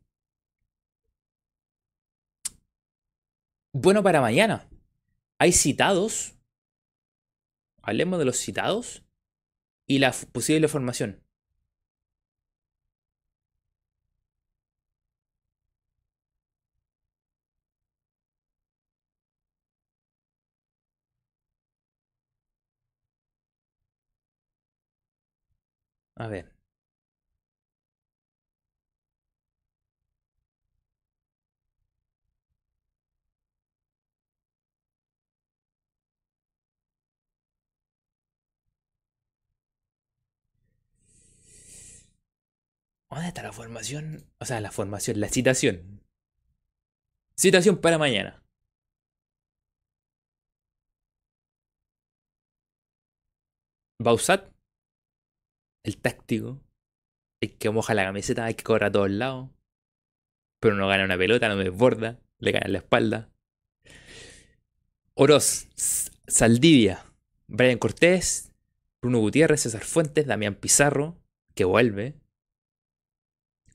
bueno, para mañana. Hay citados. Hablemos de los citados y la posible formación. A ver. ¿Dónde está la formación? O sea, la formación, la citación. Citación para mañana. Bausat el táctico, el que moja la camiseta, hay que correr a todos lados. Pero no gana una pelota, no desborda, le gana en la espalda. Oroz, Saldivia, Brian Cortés, Bruno Gutiérrez, César Fuentes, Damián Pizarro, que vuelve.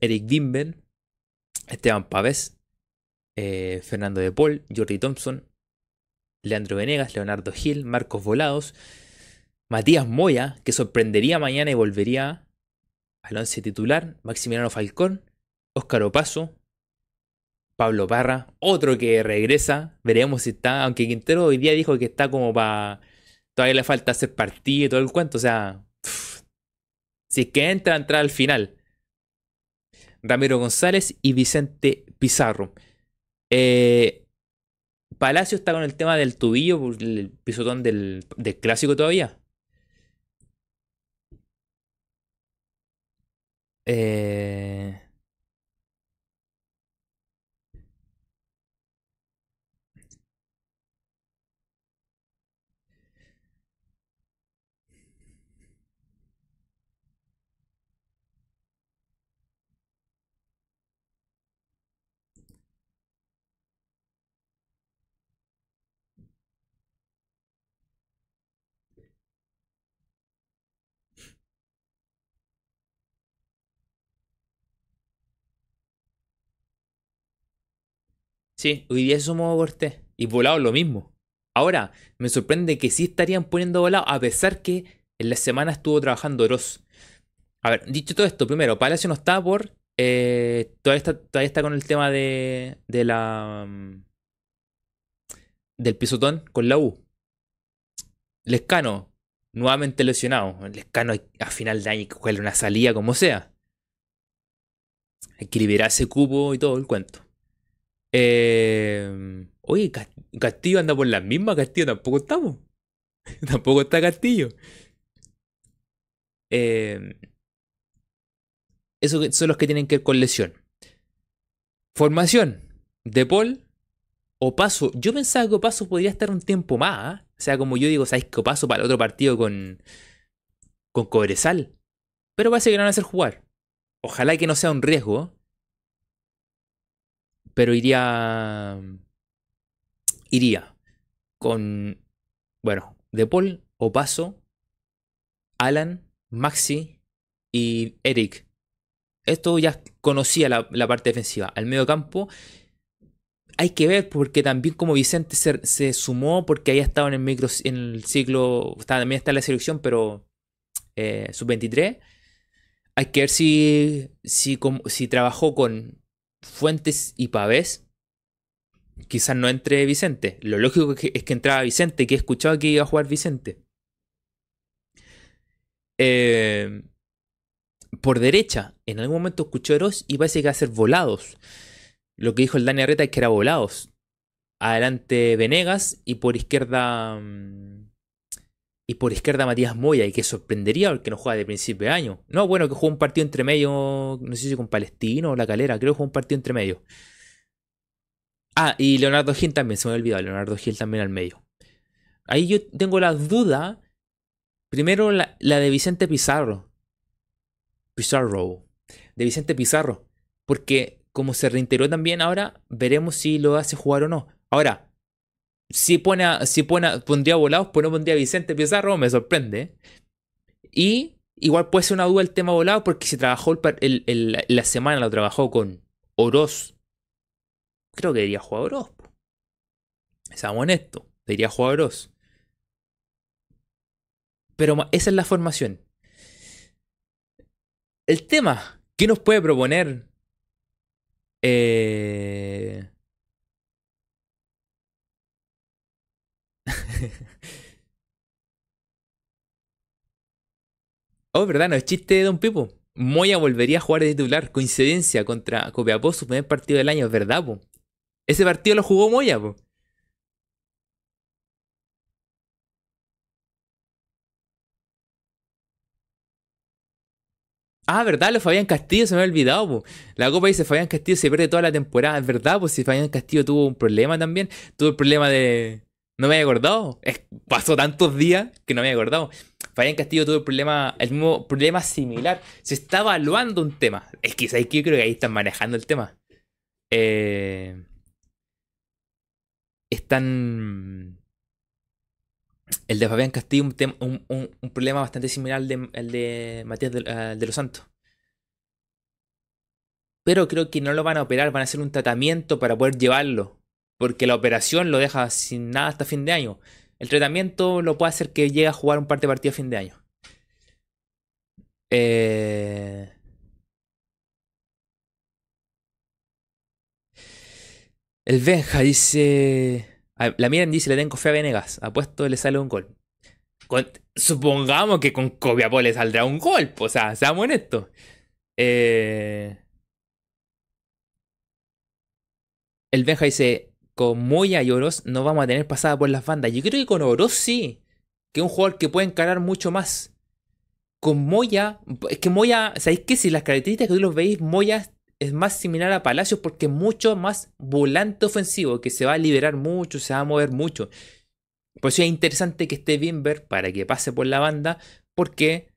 Eric Dimber, Esteban Pavés, eh, Fernando de Paul, Jordi Thompson, Leandro Venegas, Leonardo Gil, Marcos Volados, Matías Moya, que sorprendería mañana y volvería al once titular. Maximiliano Falcón, Óscar Opaso, Pablo Parra, otro que regresa. Veremos si está, aunque Quintero hoy día dijo que está como para... Todavía le falta hacer partido y todo el cuento, o sea... si es que entra, entra al final. Ramiro González y Vicente Pizarro. Eh, Palacio está con el tema del tubillo, el pisotón del clásico todavía. Eh... Sí, hoy día somos Cortés. Y volado lo mismo. Ahora, me sorprende que sí estarían poniendo volado, a pesar que en la semana estuvo trabajando Oroz. A ver, dicho todo esto, primero, Palacio no está por. Eh, todavía, está, todavía está con el tema de, de la. Mm, del pisotón con la U. Lescano, nuevamente lesionado. Lescano a final de año hay que jugarle una salida como sea. Hay que liberar ese cubo y todo el cuento. Eh, oye, Castillo anda por las mismas, Castillo tampoco estamos. (laughs) tampoco está Castillo. Eh, esos son los que tienen que ver con lesión. Formación. De Paul o Paso. Yo pensaba que Opaso podría estar un tiempo más. ¿ah? O sea, como yo digo, ¿sabes que Opaso para el otro partido con, con Cobresal? Pero parece que no van a hacer jugar. Ojalá que no sea un riesgo. Pero iría. Iría con. Bueno, De Paul, Opaso, Alan, Maxi y Eric. Esto ya conocía la, parte defensiva. Al medio campo hay que ver porque también como Vicente se, sumó porque había estado en el micro en el ciclo, también está en la selección, pero eh, sub-23. Hay que ver si, si, si trabajó con Fuentes y Pavés. Quizás no entre Vicente. Lo lógico es que, entraba Vicente, que he escuchado que iba a jugar Vicente. Eh, por derecha, en algún momento escuchó Eros y parece que va a ser volados. Lo que dijo el Dani Arreta es que era volados. Adelante Venegas y por izquierda. Mm, y por izquierda Matías Moya, y que sorprendería porque no juega de principio de año. No, bueno, que jugó un partido entre medio, no sé si con Palestino o La Calera, creo que jugó un partido entre medio. Ah, y Leonardo Gil también, se me había olvidado, Leonardo Gil también al medio. Ahí yo tengo la duda, primero la, la de Vicente Pizarro. Pizarro. De Vicente Pizarro. Porque como se reintegró también ahora, veremos si lo hace jugar o no. Ahora, si pone, si pone pondría volados, pues no pondría Vicente Pizarro, me sorprende. Y igual puede ser una duda el tema volado, porque si trabajó la semana, lo trabajó con Oroz. Creo que debería jugar Oroz. Seamos honestos, debería jugar Oroz. Pero esa es la formación. El tema, ¿qué nos puede proponer? Eh... oh, verdad, no es chiste de Don Pipo. Moya volvería a jugar de titular. Coincidencia contra Copiapó, su primer partido del año, es verdad, po. Ese partido lo jugó Moya, po. Ah, ¿verdad? Lo Fabián Castillo se me ha olvidado, po. La Copa dice Fabián Castillo se pierde toda la temporada. Es verdad, pues si Fabián Castillo tuvo un problema también. Tuvo el problema de. No me había acordado. pasó tantos días que no me había acordado. Fabián Castillo tuvo el problema, el mismo problema similar. Se está evaluando un tema. Es que, ¿sabes qué? Yo creo que ahí están manejando el tema. Eh, están el de Fabián Castillo, un, un, problema bastante similar al de, de Matías de, los Santos. Pero creo que no lo van a operar, van a hacer un tratamiento para poder llevarlo. Porque la operación lo deja sin nada hasta fin de año. El tratamiento lo puede hacer que llegue a jugar un par de partidos a fin de año. Eh... El Benja dice. La miren dice, le tengo fe a Venegas. Apuesto le sale un gol. supongamos que con Copiapó le saldrá un gol. O sea, seamos honestos. Eh, el Benja dice, con Moya y Oroz no vamos a tener pasada por las bandas. Yo creo que con Oroz sí. Que es un jugador que puede encarar mucho más. Con Moya, es que Moya, ¿sabéis qué? Si las características que tú los veis, Moya es más similar a Palacios porque es mucho más volante ofensivo, que se va a liberar mucho, se va a mover mucho. Por eso es interesante que esté Bimber para que pase por la banda, porque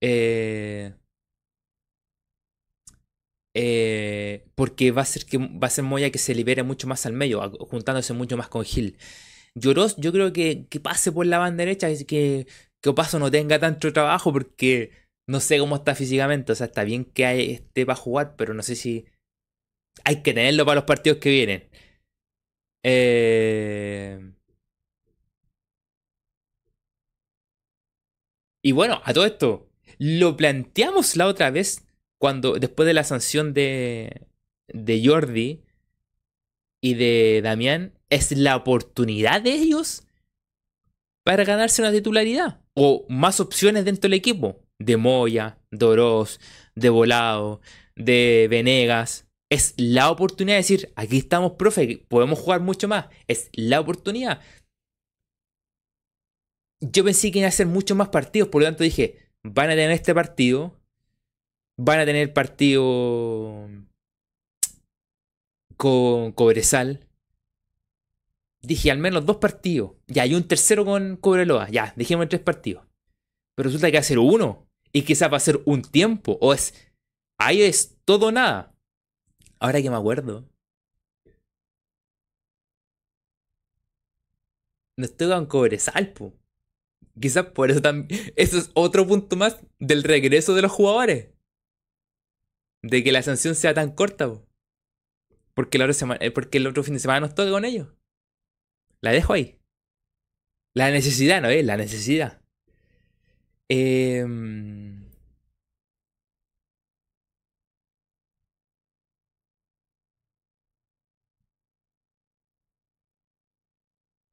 eh, eh, porque va a ser que va a ser Moya que se libere mucho más al medio, juntándose mucho más con Gil. Lloros, yo creo que, que pase por la banda derecha, y que, que Opaso no tenga tanto trabajo porque no sé cómo está físicamente. O sea, está bien que esté para jugar, pero no sé si hay que tenerlo para los partidos que vienen. Eh... Y bueno, a todo esto, lo planteamos la otra vez cuando, después de la sanción de, Jordi y de Damián, es la oportunidad de ellos para ganarse una titularidad o más opciones dentro del equipo. De Moya, de Oroz, de Volado, de Venegas. Es la oportunidad de decir, aquí estamos, profe, podemos jugar mucho más. Es la oportunidad. Yo pensé que iban a hacer muchos más partidos, por lo tanto dije, van a tener este partido, van a tener partido con Cobresal, dije al menos dos partidos. Ya, hay un tercero con Cobreloa. Ya, dijimos tres partidos. Pero resulta que va a ser uno. Y quizás va a ser un tiempo. O es. Ahí es todo o nada. Ahora que me acuerdo. No estoy con Cobresal, po. Quizás por eso también. (laughs) Eso es otro punto más del regreso de los jugadores. De que la sanción sea tan corta, po. Porque, la eh, porque el otro fin de semana no estoy con ellos. La dejo ahí. La necesidad, ¿no es? La necesidad. Em,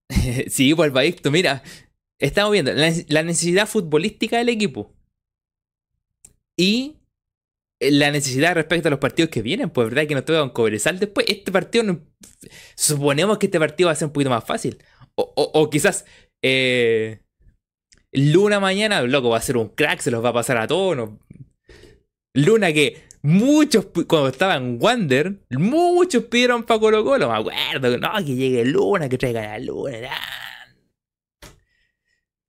(laughs) sí, pues Esto, mira, estamos viendo la necesidad futbolística del equipo y la necesidad respecto a los partidos que vienen, pues verdad que nos toca con Cobresal después. Este partido, suponemos que este partido va a ser un poquito más fácil. O, quizás eh, Luna mañana, loco, va a ser un crack, se los va a pasar a todos. Luna que muchos, cuando estaba en Wander, muchos pidieron para Colo Colo, me acuerdo, no, que llegue Luna, que traiga la Luna.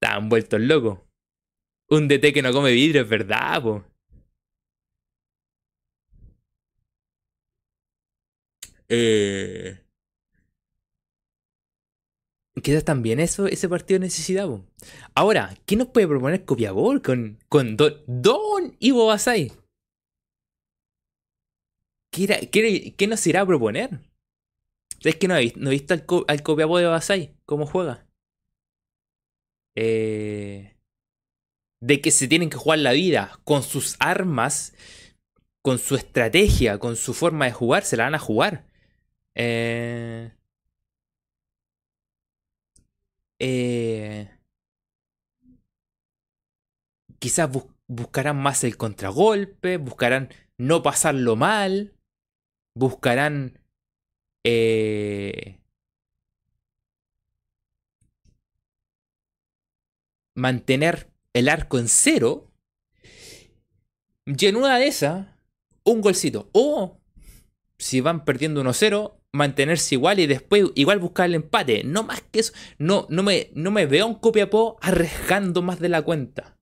Estaban vueltos locos. Un DT que no come vidrio, es verdad, pues. Eh, queda también eso, ese partido necesidad. Ahora, ¿qué nos puede proponer Copiabol con, con Don, Ivo Basay? ¿Qué, ¿Qué, nos irá a proponer? Es que no he, no visto al, al Copiapó de Basay, cómo juega. Eh, de que se tienen que jugar la vida con sus armas, con su estrategia, con su forma de jugar, se la van a jugar. Eh, eh, quizás buscarán más el contragolpe, buscarán no pasarlo mal, buscarán eh, mantener el arco en cero. Y en una de esas, un golcito. O si van perdiendo 1-0, mantenerse igual y después igual buscar el empate. No más que eso. No, no, me, no me veo un Copiapó arriesgando más de la cuenta.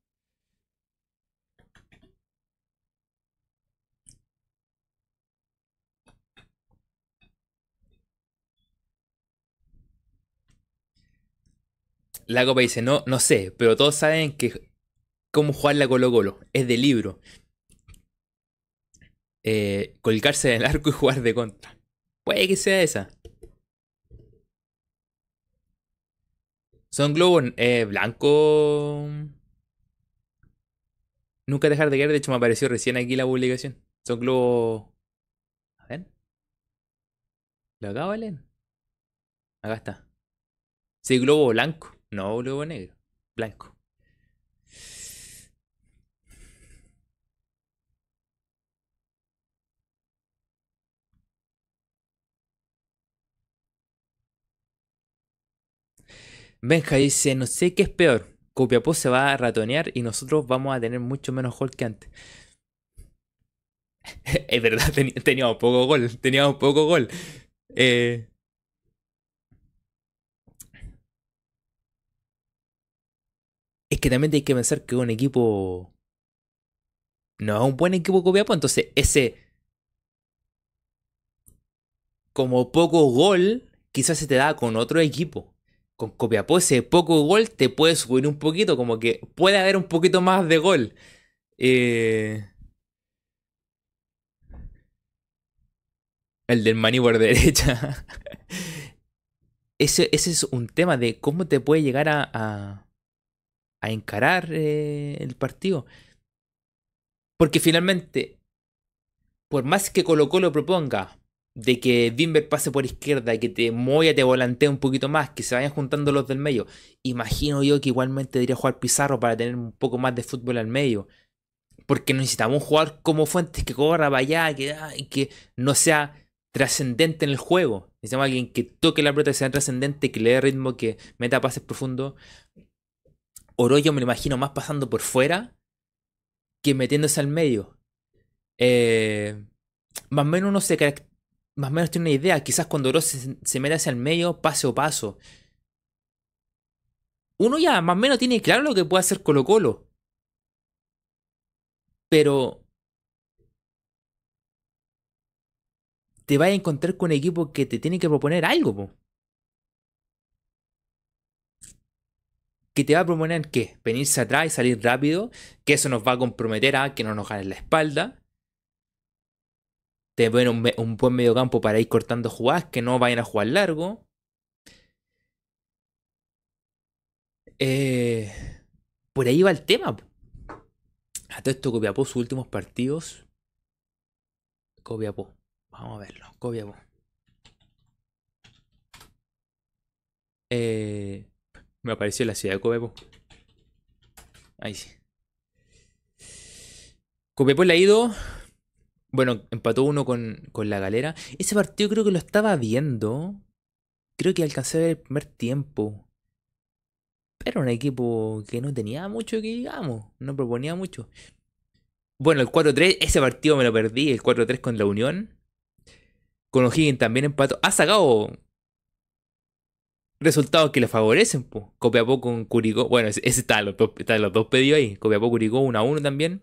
La copa dice, no, no sé, pero todos saben que cómo jugar la Colo Colo. Es de libro. Eh, colgarse en el arco y jugar de contra. Puede que sea esa. Son globos eh, blancos. Nunca dejar de caer. De hecho, me apareció recién aquí la publicación. Son globos. A ver. ¿Lo acabo de? Acá está. Sí, globo blanco. No globo negro. Blanco. Benja dice, no sé qué es peor. Copiapó se va a ratonear y nosotros vamos a tener mucho menos gol que antes. (laughs) es verdad, teníamos poco gol. Teníamos poco gol. Eh, es que también hay que pensar que un equipo no es un buen equipo Copiapó, entonces ese como poco gol quizás se te da con otro equipo con Copiapó ese poco gol te puede subir un poquito, como que puede haber un poquito más de gol. Eh, el del maní (laughs) derecha. ese, ese, es un tema de cómo te puede llegar a, a, a encarar eh, el partido. Porque finalmente, por más que Colo Colo proponga de que Bimber pase por izquierda, que te Moya te volantee un poquito más, que se vayan juntando los del medio, imagino yo que igualmente debería jugar Pizarro para tener un poco más de fútbol al medio. Porque necesitamos jugar como Fuentes que corra para allá, que, no sea trascendente en el juego. Necesitamos alguien que toque la pelota, que sea trascendente, que le dé ritmo, que meta pases profundos. Oroyo me lo imagino más pasando por fuera que metiéndose al medio. Eh, más o menos uno se más o menos tiene una idea. Quizás cuando Oroyo se, se mete hacia el medio, pase o paso. Uno ya más o menos tiene claro lo que puede hacer Colo Colo. Pero te vas a encontrar con un equipo que te tiene que proponer algo, Que te va a proponer qué? Venirse atrás y salir rápido, que eso nos va a comprometer a que no nos ganen la espalda. Te ponen un, un buen medio campo para ir cortando jugadas, que no vayan a jugar largo. Eh, por ahí va el tema. A todo esto Copiapó, sus últimos partidos. Copiapó. Vamos a verlo. Copiapó. Eh, me apareció la ciudad de Copiapó. Ahí sí. Copiapó le ha ido. Bueno, empató uno con, con la galera. Ese partido creo que lo estaba viendo. Creo que alcancé a ver el primer tiempo. Pero un equipo que no tenía mucho que digamos. No proponía mucho. Bueno, el 4-3, ese partido me lo perdí. El 4-3 con la Unión con O'Higgins también empató. Ha sacado resultados que le favorecen. Po. Copiapó con Curicó. Bueno, ese, está, los dos, está los dos pedidos ahí. Copiapó Curicó 1 a 1 también.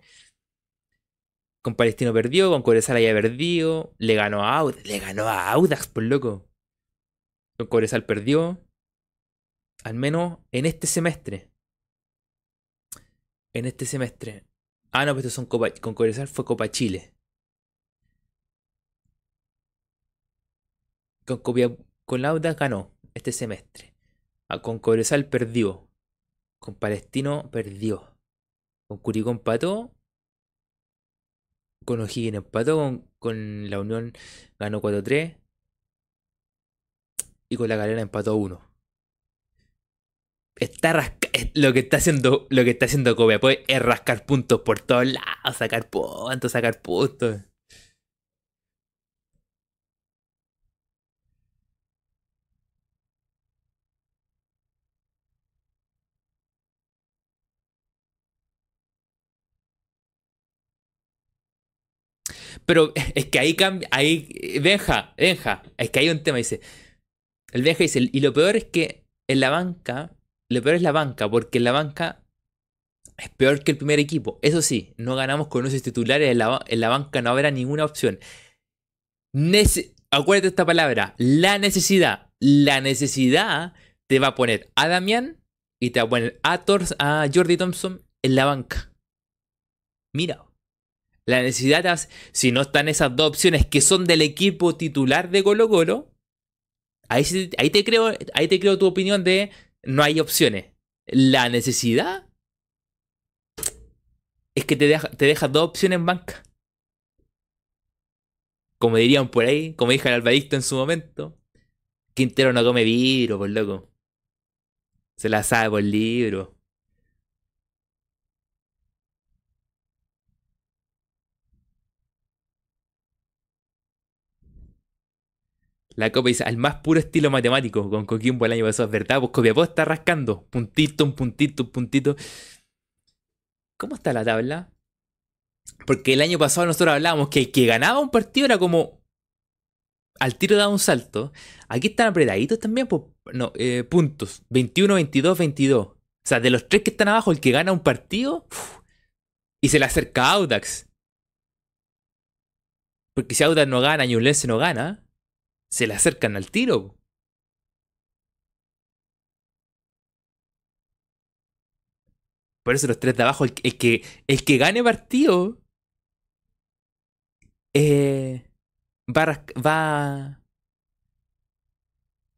Con Palestino perdió, con Cobresal ya perdido. Le ganó a Audax. Le ganó a Audax, por loco. Con Cobresal perdió. Al menos en este semestre. En este semestre. Ah, no, pero estos son con Cobresal fue Copa Chile. Con, con Lauda ganó este semestre. Ah, con Cobresal perdió. Con Palestino perdió. Con Curicó empató. Con O'Higgins empató. Con, la Unión ganó 4-3. Y con la Galera empató 1. Está rasca lo que está haciendo lo que está haciendo Kobe pues, es rascar puntos por todos lados, sacar puntos, sacar puntos. Pero (laughs) es que ahí cambia, ahí, Benja, Benja, es que hay un tema, dice, el Benja dice, y lo peor es que en la banca, lo peor es la banca, porque en la banca es peor que el primer equipo. Eso sí, no ganamos con esos titulares, en la, en la banca no habrá ninguna opción. Acuérdate de esta palabra, la necesidad. La necesidad te va a poner a Damián y te va a poner a, a Jordi Thompson en la banca. Mira. La necesidad, si no están esas dos opciones que son del equipo titular de Colo Colo, ahí, ahí, te, creo, ahí te creo tu opinión de no hay opciones. La necesidad es que te deja, te deja dos opciones en banca. Como dirían por ahí, como dijo el albadista en su momento, Quintero no come viro, por loco. Se la sabe por libro. La Copa dice, al más puro estilo matemático, con Coquimbo el año pasado, verdad, pues Copiapó está rascando, puntito, un puntito, un puntito. ¿Cómo está la tabla? Porque el año pasado nosotros hablábamos que el que ganaba un partido era como al tiro daba un salto. Aquí están apretaditos también, pues, no, eh, puntos. 21, 22, 22. O sea, de los tres que están abajo, el que gana un partido y se le acerca a Audax. Porque si Audax no gana y Ulense no gana, se le acercan al tiro. Por eso los tres de abajo, el, que, el que gane partido eh, va, va,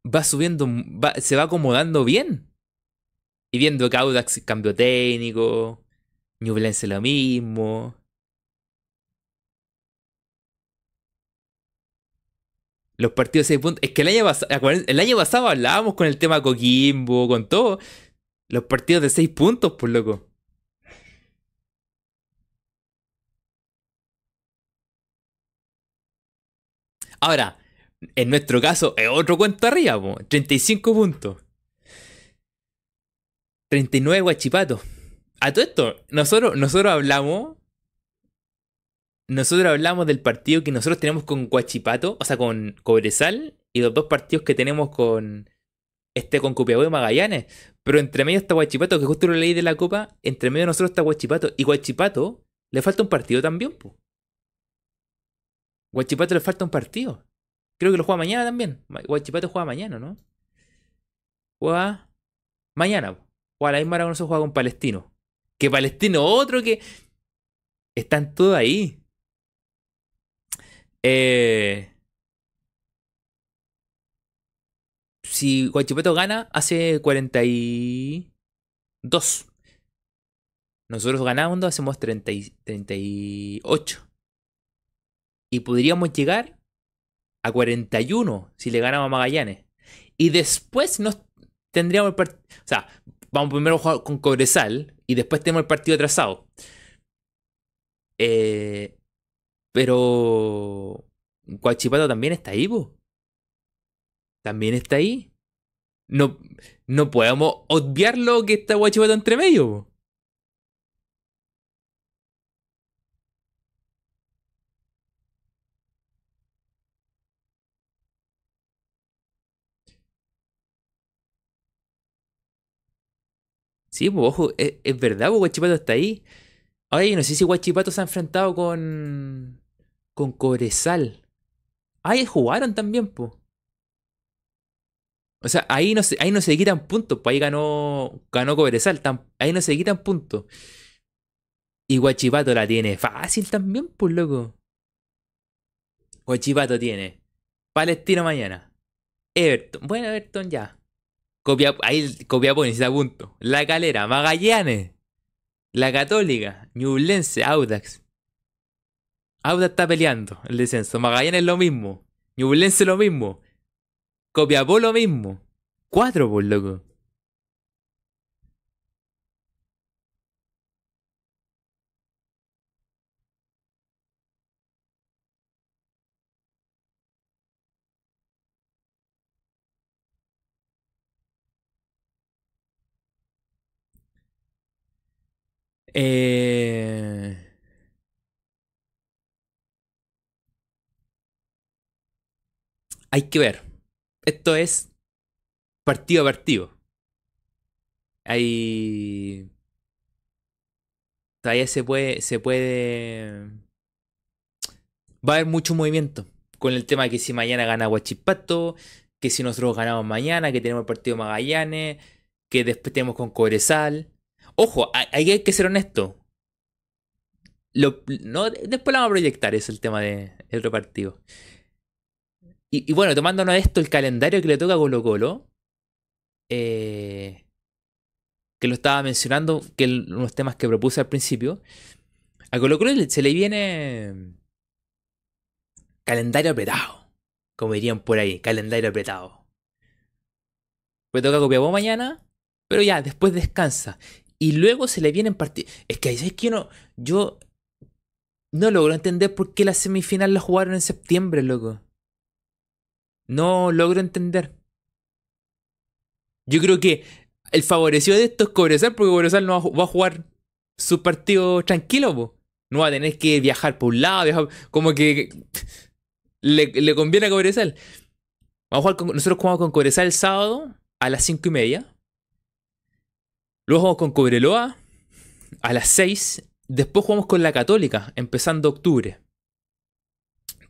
va subiendo, se va acomodando bien. Y viendo que Audax cambio técnico, Ñublense lo mismo. Los partidos de 6 puntos. Es que el año, el año pasado hablábamos con el tema Coquimbo, con todo. Los partidos de 6 puntos, pues loco. Ahora, en nuestro caso, es otro cuento arriba, po. 35 puntos. 39 guachipatos. A todo esto, nosotros, nosotros hablamos. Nosotros hablamos del partido que nosotros tenemos con Guachipato, o sea, con Cobresal, y los dos partidos que tenemos con. Este con Copiapó y Magallanes. Pero entre medio está Guachipato, que justo lo leí de la copa. Entre medio de nosotros está Guachipato. Y Guachipato le falta un partido también, pues. Guachipato le falta un partido. Creo que lo juega mañana también. Guachipato juega mañana, ¿no? Juega mañana. Juega la misma hora que nosotros juega con Palestino. Que Palestino, otro que. Están todos ahí. Eh, si Guachipato gana, hace 42. Nosotros ganando hacemos 30 38. Y podríamos llegar a 41 si le ganamos a Magallanes. Y después nos tendríamos el partido. O sea, vamos primero a jugar con Cobresal y después tenemos el partido atrasado. Eh, pero Guachipato también está ahí, po. También está ahí. No, no podemos obviarlo que está Guachipato entre medio. Po. Sí, pues ojo, es, verdad, Guachipato está ahí. Ay, no sé si Guachipato se ha enfrentado con. Con Cobresal. Ay, jugaron también, pues. O sea, ahí no se, ahí no se quitan puntos, pues ahí ganó, ganó Cobresal, ahí no se quitan puntos. Y Guachipato la tiene fácil también, pues loco. Guachipato tiene Palestino mañana. Everton, bueno, Everton ya. Copia, ahí Copiapó necesita punto. La Calera, Magallanes, La Católica, Ñublense, Audax. Audax está peleando el descenso. Magallanes lo mismo. Ñublense lo mismo. Copiapó lo mismo. Cuatro, por loco. Eh... Hay que ver. Esto es partido a partido. Hay. Todavía se puede. Se puede. Va a haber mucho movimiento. Con el tema de que si mañana gana Huachipato. Que si nosotros ganamos mañana. Que tenemos el partido Magallanes. Que después tenemos con Cobresal. Ojo, hay, que ser honesto. no, después lo vamos a proyectar, es el tema del de, repartido. Y, bueno, tomándonos esto, el calendario que le toca a Colo Colo, eh, que lo estaba mencionando, que unos temas que propuse al principio, a Colo Colo se le viene calendario apretado, como dirían por ahí, calendario apretado. Le toca Copiapó mañana, pero ya, después descansa. Y luego se le vienen partidos. Es que es que no. Yo no logro entender por qué la semifinal la jugaron en septiembre, loco. No logro entender. Yo creo que el favorecido de esto es Cobresal, porque Cobresal no va a jugar su partido tranquilo. No va a tener que viajar por un lado, como que le, conviene a Cobresal. Vamos a jugar nosotros jugamos con Cobresal el sábado a las cinco y media. Luego jugamos con Cobreloa a las 6. Después jugamos con la Católica, empezando octubre.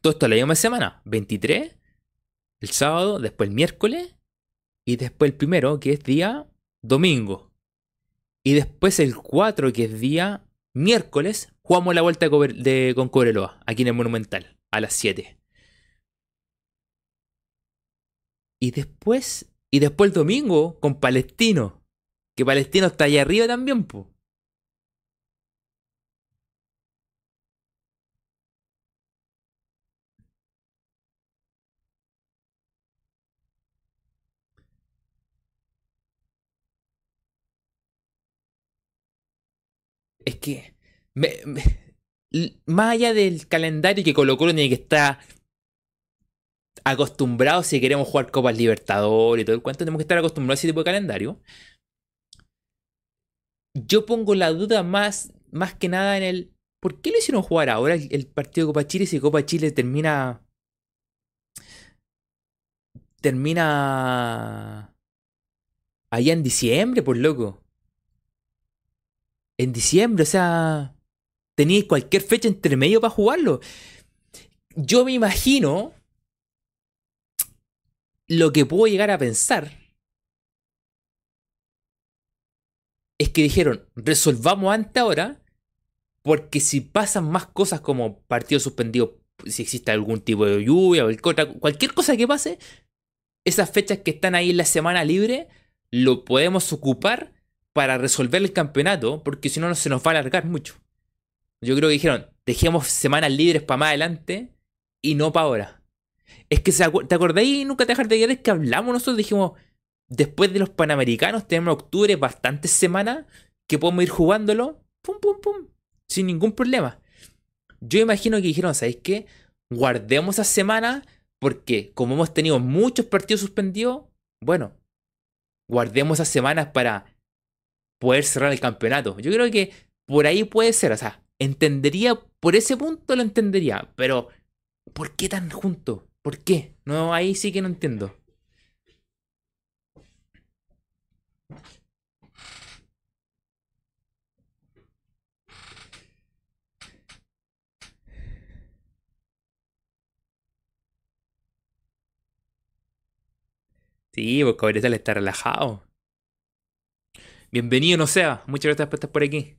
Todo esto la misma semana. 23, el sábado, después el miércoles. Y después el primero, que es día domingo. Y después el 4, que es día miércoles, jugamos la vuelta de, con Cobreloa, aquí en el Monumental, a las 7. Y después, y después el domingo, con Palestino. que Palestino está allá arriba también, po. Más allá del calendario que Colo Colo tiene que estar acostumbrado si queremos jugar Copas Libertadores y todo el cuento, tenemos que estar acostumbrados a ese tipo de calendario. Yo pongo la duda más, más que nada en el. ¿Por qué lo hicieron jugar ahora el, partido de Copa Chile si Copa Chile termina. Termina. Allá en diciembre, por loco en diciembre, o sea, tenéis cualquier fecha entre medio para jugarlo. Yo me imagino lo que puedo llegar a pensar es que dijeron, resolvamos antes ahora, porque si pasan más cosas como partido suspendido, si existe algún tipo de lluvia, o cualquier cosa que pase, esas fechas que están ahí en la semana libre, lo podemos ocupar para resolver el campeonato, porque si no, se nos va a alargar mucho. Yo creo que dijeron, dejemos semanas libres para más adelante y no para ahora. Es que, ¿te acordáis? Nunca te dejar de es que hablamos nosotros, dijimos, después de los Panamericanos tenemos octubre bastantes semanas que podemos ir jugándolo, pum, pum, pum, sin ningún problema. Yo imagino que dijeron, ¿sabéis qué? Guardemos esas semanas porque como hemos tenido muchos partidos suspendidos, bueno, guardemos esas semanas para poder cerrar el campeonato. Yo creo que por ahí puede ser, o sea, entendería, por ese punto lo entendería, pero ¿por qué tan junto? ¿Por qué? No, ahí sí que no entiendo. Sí, porque ahorita le está relajado. Bienvenido, no sea. Muchas gracias por estar por aquí.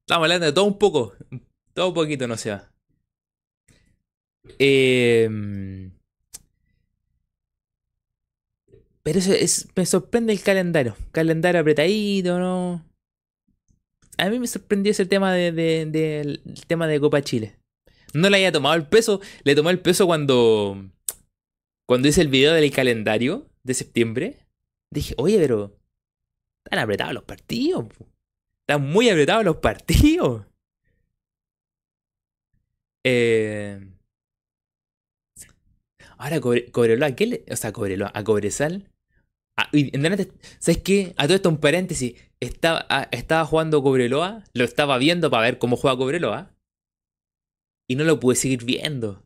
Estamos hablando de todo un poco. Todo un poquito, no sea. Em, pero eso es, me sorprende el calendario. Calendario apretadito, ¿no? A mí me sorprendió ese tema de, del tema de Copa Chile. No le había tomado el peso. Le tomé el peso cuando. Cuando hice el video del calendario de septiembre. Dije, oye, pero están apretados los partidos. Están muy apretados los partidos. Eh... Ahora Cobreloa, ¿qué le... O sea, Cobreloa, a Cobresal. Ah, ¿Sabes qué? A todo esto un paréntesis. Estaba, ah, estaba jugando Cobreloa, lo estaba viendo para ver cómo juega Cobreloa. Y no lo pude seguir viendo.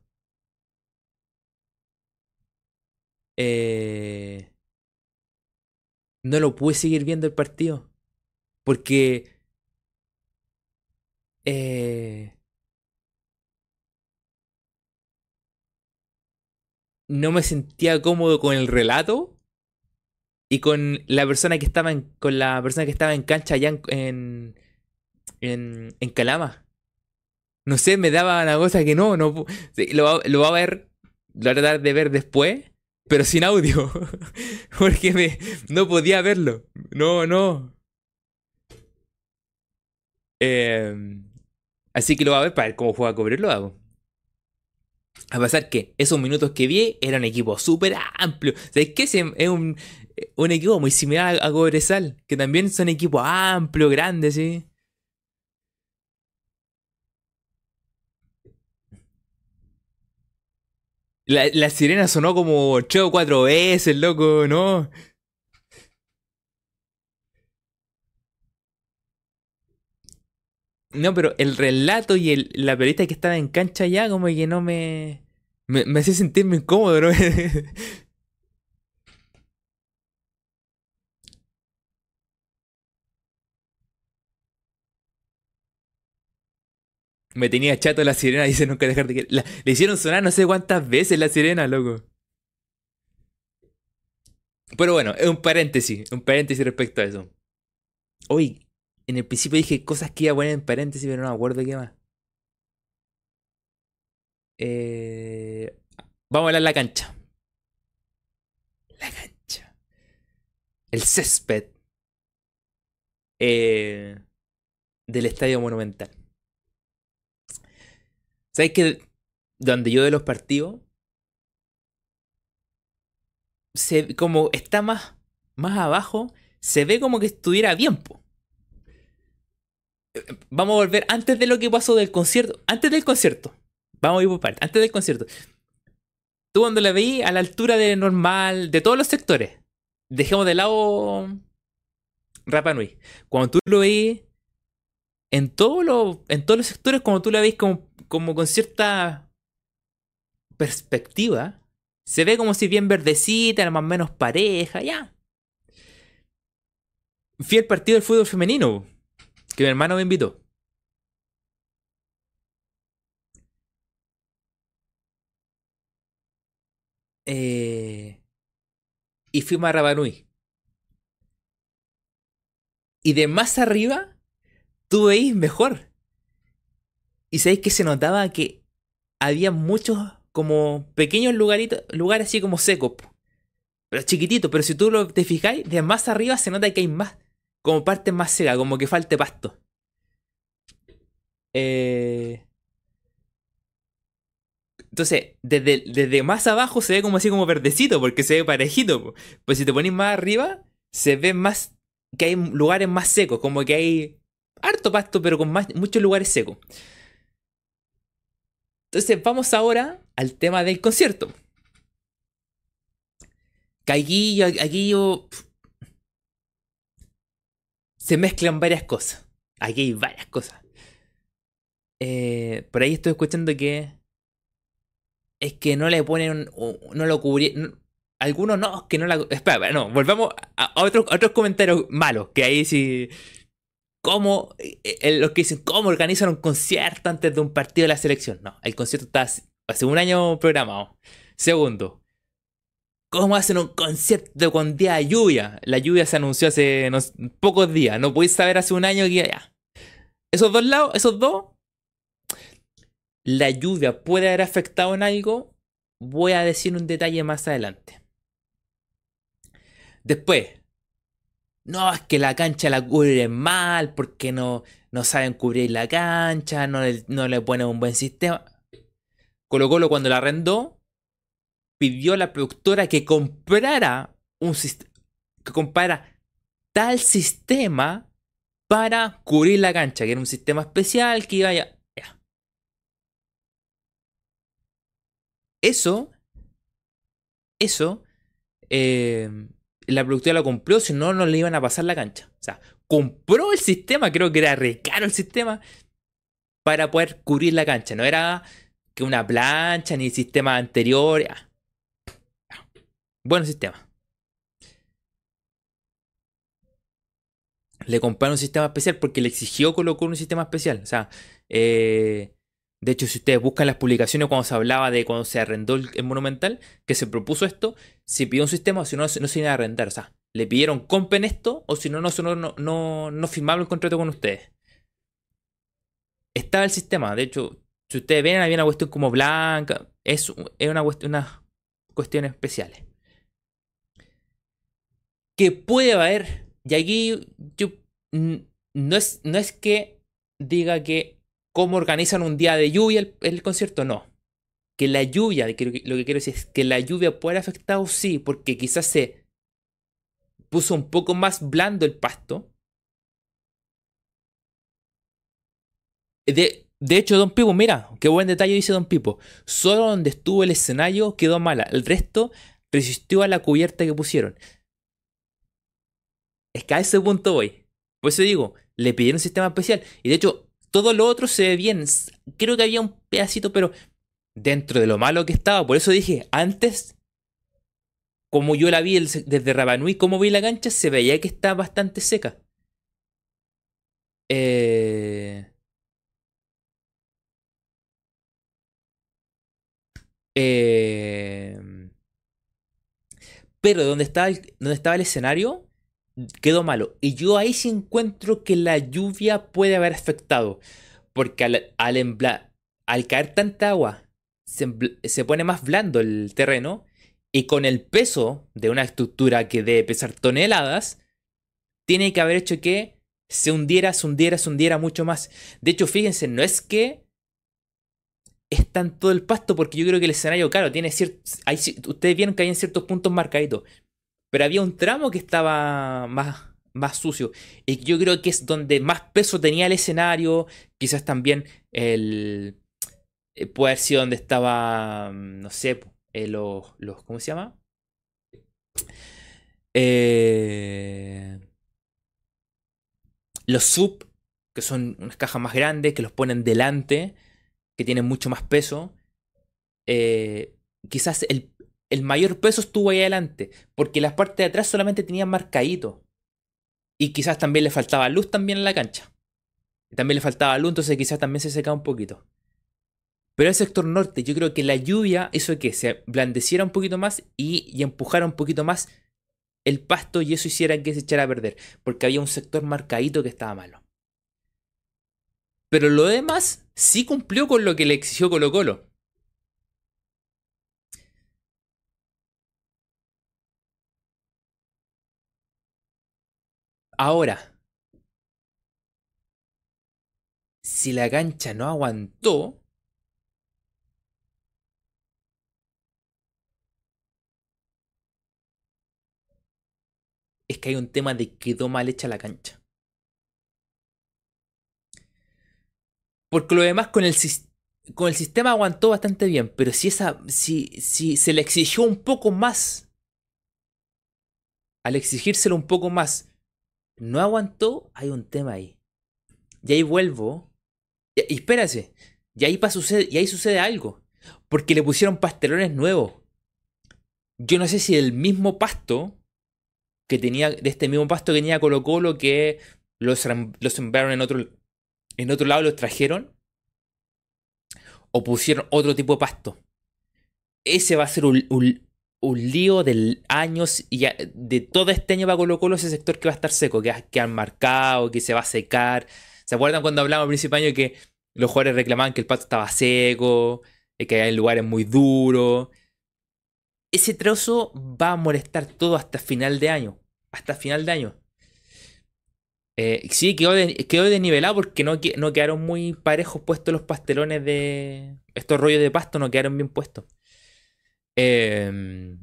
Eh no lo pude seguir viendo el partido. Porque... Eh, no me sentía cómodo con el relato y con la persona que estaba en, con la persona que estaba en cancha allá en, en, en, Calama. No sé, me daba una cosa que no, no lo, lo va a ver, lo va a tratar de ver después pero sin audio. (laughs) Porque me, no podía verlo. No, no. Em, así que lo va a ver para ver cómo juega Cobreloa. A pesar que esos minutos que vi era un equipo súper amplio. ¿Sabes qué? Es un, un equipo muy similar a Cobresal. Que también son equipos amplios, grandes, ¿sí? La, sirena sonó como tres o cuatro veces, loco, ¿no? No, pero el relato y la periodista que estaba en cancha ya, como que no me. Me, me hace sentirme incómodo, ¿no? (laughs) Me tenía chato la sirena, (laughs) dice nunca dejar de le hicieron sonar no sé cuántas veces la sirena, loco. Pero bueno, es un paréntesis, un paréntesis respecto a eso. Hoy, en el principio dije cosas que iba a poner en paréntesis, pero no me acuerdo qué más. Eh, vamos a hablar la cancha. La cancha. El césped. eh, del Estadio Monumental. ¿Sabes que donde yo de los partidos, se, como está más, más abajo, se ve como que estuviera bien, po. Vamos a volver antes de lo que pasó del concierto. Antes del concierto. Vamos a ir por partes. Antes del concierto. Tú cuando la veí a la altura de normal, de todos los sectores. Dejemos de lado Rapa Nui. Cuando tú lo veis en, todo en todos los sectores, como tú la veis como, como con cierta perspectiva, se ve como si bien verdecita, más o menos pareja, ya. Fui al partido del fútbol femenino, que mi hermano me invitó. Eh, y fuimos a Rabanui. Y de más arriba, tú veis mejor. Y sabéis que se notaba que había muchos como pequeños lugares así como secos. Pero chiquititos, pero si tú lo, te fijáis, de más arriba se nota que hay más, como parte más seca, como que falte pasto. Eh... Entonces, desde, desde, más abajo se ve como así como verdecito, porque se ve parejito. Pues si te pones más arriba, se ve más que hay lugares más secos, como que hay harto pasto, pero con más, muchos lugares secos. Entonces, vamos ahora al tema del concierto. Aquí yo. Se mezclan varias cosas. Aquí hay varias cosas. Eh, por ahí estoy escuchando que es que no le ponen, no lo cubrieron. Algunos no, que no la. Espera, no, volvamos a, otros, otros comentarios malos, que ahí sí. ¿Cómo? Eh, eh, los que dicen, ¿cómo organizan un concierto antes de un partido de la selección? No, el concierto está hace un año programado. Segundo, ¿cómo hacen un concierto con día de lluvia? La lluvia se anunció hace pocos días, no podéis saber hace un año que ya. Esos dos lados, esos dos, la lluvia puede haber afectado en algo, voy a decir un detalle más adelante. Después, no, es que la cancha la cubren mal porque no, no saben cubrir la cancha, no le, no le ponen un buen sistema. Colo Colo cuando la arrendó, pidió a la productora que comprara un que comprara tal sistema para cubrir la cancha, que era un sistema especial que iba a Eso, eso, eh, la productora lo compró, si no, no le iban a pasar la cancha. O sea, compró el sistema, creo que era re caro el sistema, para poder cubrir la cancha. No era que una plancha ni sistema anterior. Buen sistema. Le compraron un sistema especial porque le exigió colocar un sistema especial. O sea, eh, de hecho, si ustedes buscan las publicaciones cuando se hablaba de cuando se arrendó el, Monumental, que se propuso esto, se pidió un sistema o si no, no se iba a arrendar. O sea, le pidieron compren esto o si no, no, no, no, no el contrato con ustedes. Estaba el sistema. De hecho, si ustedes ven, había una cuestión como blanca. Es, es una cuestión, unas especiales. Que puede haber. Y aquí yo. No es, no es que diga que cómo organizan un día de lluvia el, concierto, no. Que la lluvia, lo que, quiero decir es que la lluvia puede haber afectado, sí, porque quizás se puso un poco más blando el pasto. De, de hecho, Don Pipo, mira, qué buen detalle dice Don Pipo. Solo donde estuvo el escenario quedó mala. El resto resistió a la cubierta que pusieron. Es que a ese punto voy. Por eso digo, le pidieron un sistema especial. Y de hecho, todo lo otro se ve bien. Creo que había un pedacito, pero dentro de lo malo que estaba. Por eso dije, antes, como yo la vi desde Rabanui, como vi la cancha, se veía que está bastante seca. Eh... Eh... Pero donde estaba, el, donde estaba el escenario, quedó malo. Y yo ahí sí encuentro que la lluvia puede haber afectado. Porque al, al, caer tanta agua, se, pone más blando el terreno. Y con el peso de una estructura que debe pesar toneladas, tiene que haber hecho que se hundiera, se hundiera, se hundiera mucho más. De hecho, fíjense, no es que está en todo el pasto, porque yo creo que el escenario, claro, tiene ciertos. Ustedes vieron que hay en ciertos puntos marcaditos. Pero había un tramo que estaba más, más sucio. Y yo creo que es donde más peso tenía el escenario. Quizás también el. Eh, puede haber sido donde estaba. Mm, no sé, eh, los, los. ¿Cómo se llama? Eh, los sub, que son unas cajas más grandes, que los ponen delante, que tienen mucho más peso. Eh, quizás el, el, mayor peso estuvo ahí adelante, porque las partes de atrás solamente tenían marcadito. Y quizás también le faltaba luz también en la cancha. También le faltaba luz, entonces quizás también se secaba un poquito. Pero el sector norte, yo creo que la lluvia hizo que se blandeciera un poquito más y, y empujara un poquito más el pasto y eso hiciera que se echara a perder, porque había un sector marcadito que estaba malo. Pero lo demás sí cumplió con lo que le exigió Colo Colo. Ahora, si la cancha no aguantó, es que hay un tema de que quedó mal hecha la cancha. Porque lo demás con el, con el sistema aguantó bastante bien, pero si, esa, si, si se le exigió un poco más, al exigírselo un poco más, no aguantó, hay un tema ahí. Y ahí vuelvo. Y, espérase, y ahí, sucede, y ahí sucede algo. Porque le pusieron pastelones nuevos. Yo no sé si el mismo pasto que tenía, de este mismo pasto que tenía Colo Colo, que los, los sembraron en otro, en otro lado, los trajeron, o pusieron otro tipo de pasto. Ese va a ser un, un, lío del años y de todo este año para Colo Colo ese sector que va a estar seco, que, que han marcado, que se va a secar. ¿Se acuerdan cuando hablamos al principio año que los jugadores reclamaban que el pasto estaba seco, que hay lugares muy duros? Ese trozo va a molestar todo hasta final de año hasta final de año. Eh, sí, quedó, desnivelado porque no, no quedaron muy parejos puestos los pastelones de. Estos rollos de pasto no quedaron bien puestos. Eh,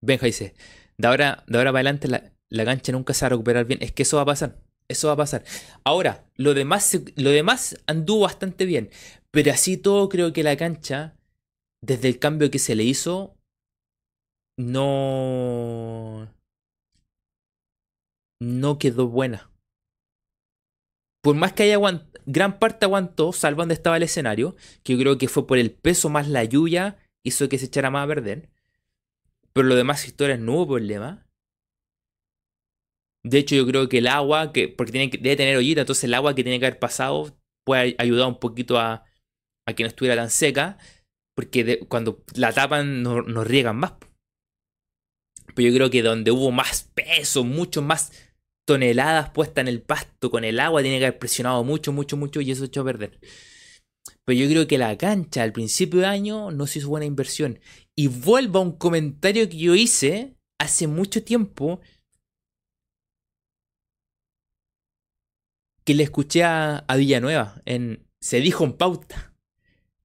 Benja de ahora, de ahora para adelante la, la cancha nunca se va a recuperar bien. Es que eso va a pasar. Eso va a pasar. Ahora, lo demás, lo demás anduvo bastante bien. Pero así todo creo que la cancha, desde el cambio que se le hizo, no... No quedó buena. Por más que haya gran parte aguantó, salvo donde estaba el escenario, que yo creo que fue por el peso más la lluvia, hizo que se echara más a perder. Pero lo demás historias no hubo problema. De hecho, yo creo que el agua, que, porque tiene que, debe tener ollita, entonces el agua que tiene que haber pasado puede ayudar un poquito a, a que no estuviera tan seca, porque cuando la tapan nos no riegan más. Pero yo creo que donde hubo más peso, mucho más toneladas puestas en el pasto con el agua, tiene que haber presionado mucho, mucho, mucho y eso echó a perder. Pero yo creo que la cancha al principio de año no se hizo buena inversión. Y vuelvo a un comentario que yo hice hace mucho tiempo que le escuché a, Villanueva, en, se dijo en pauta,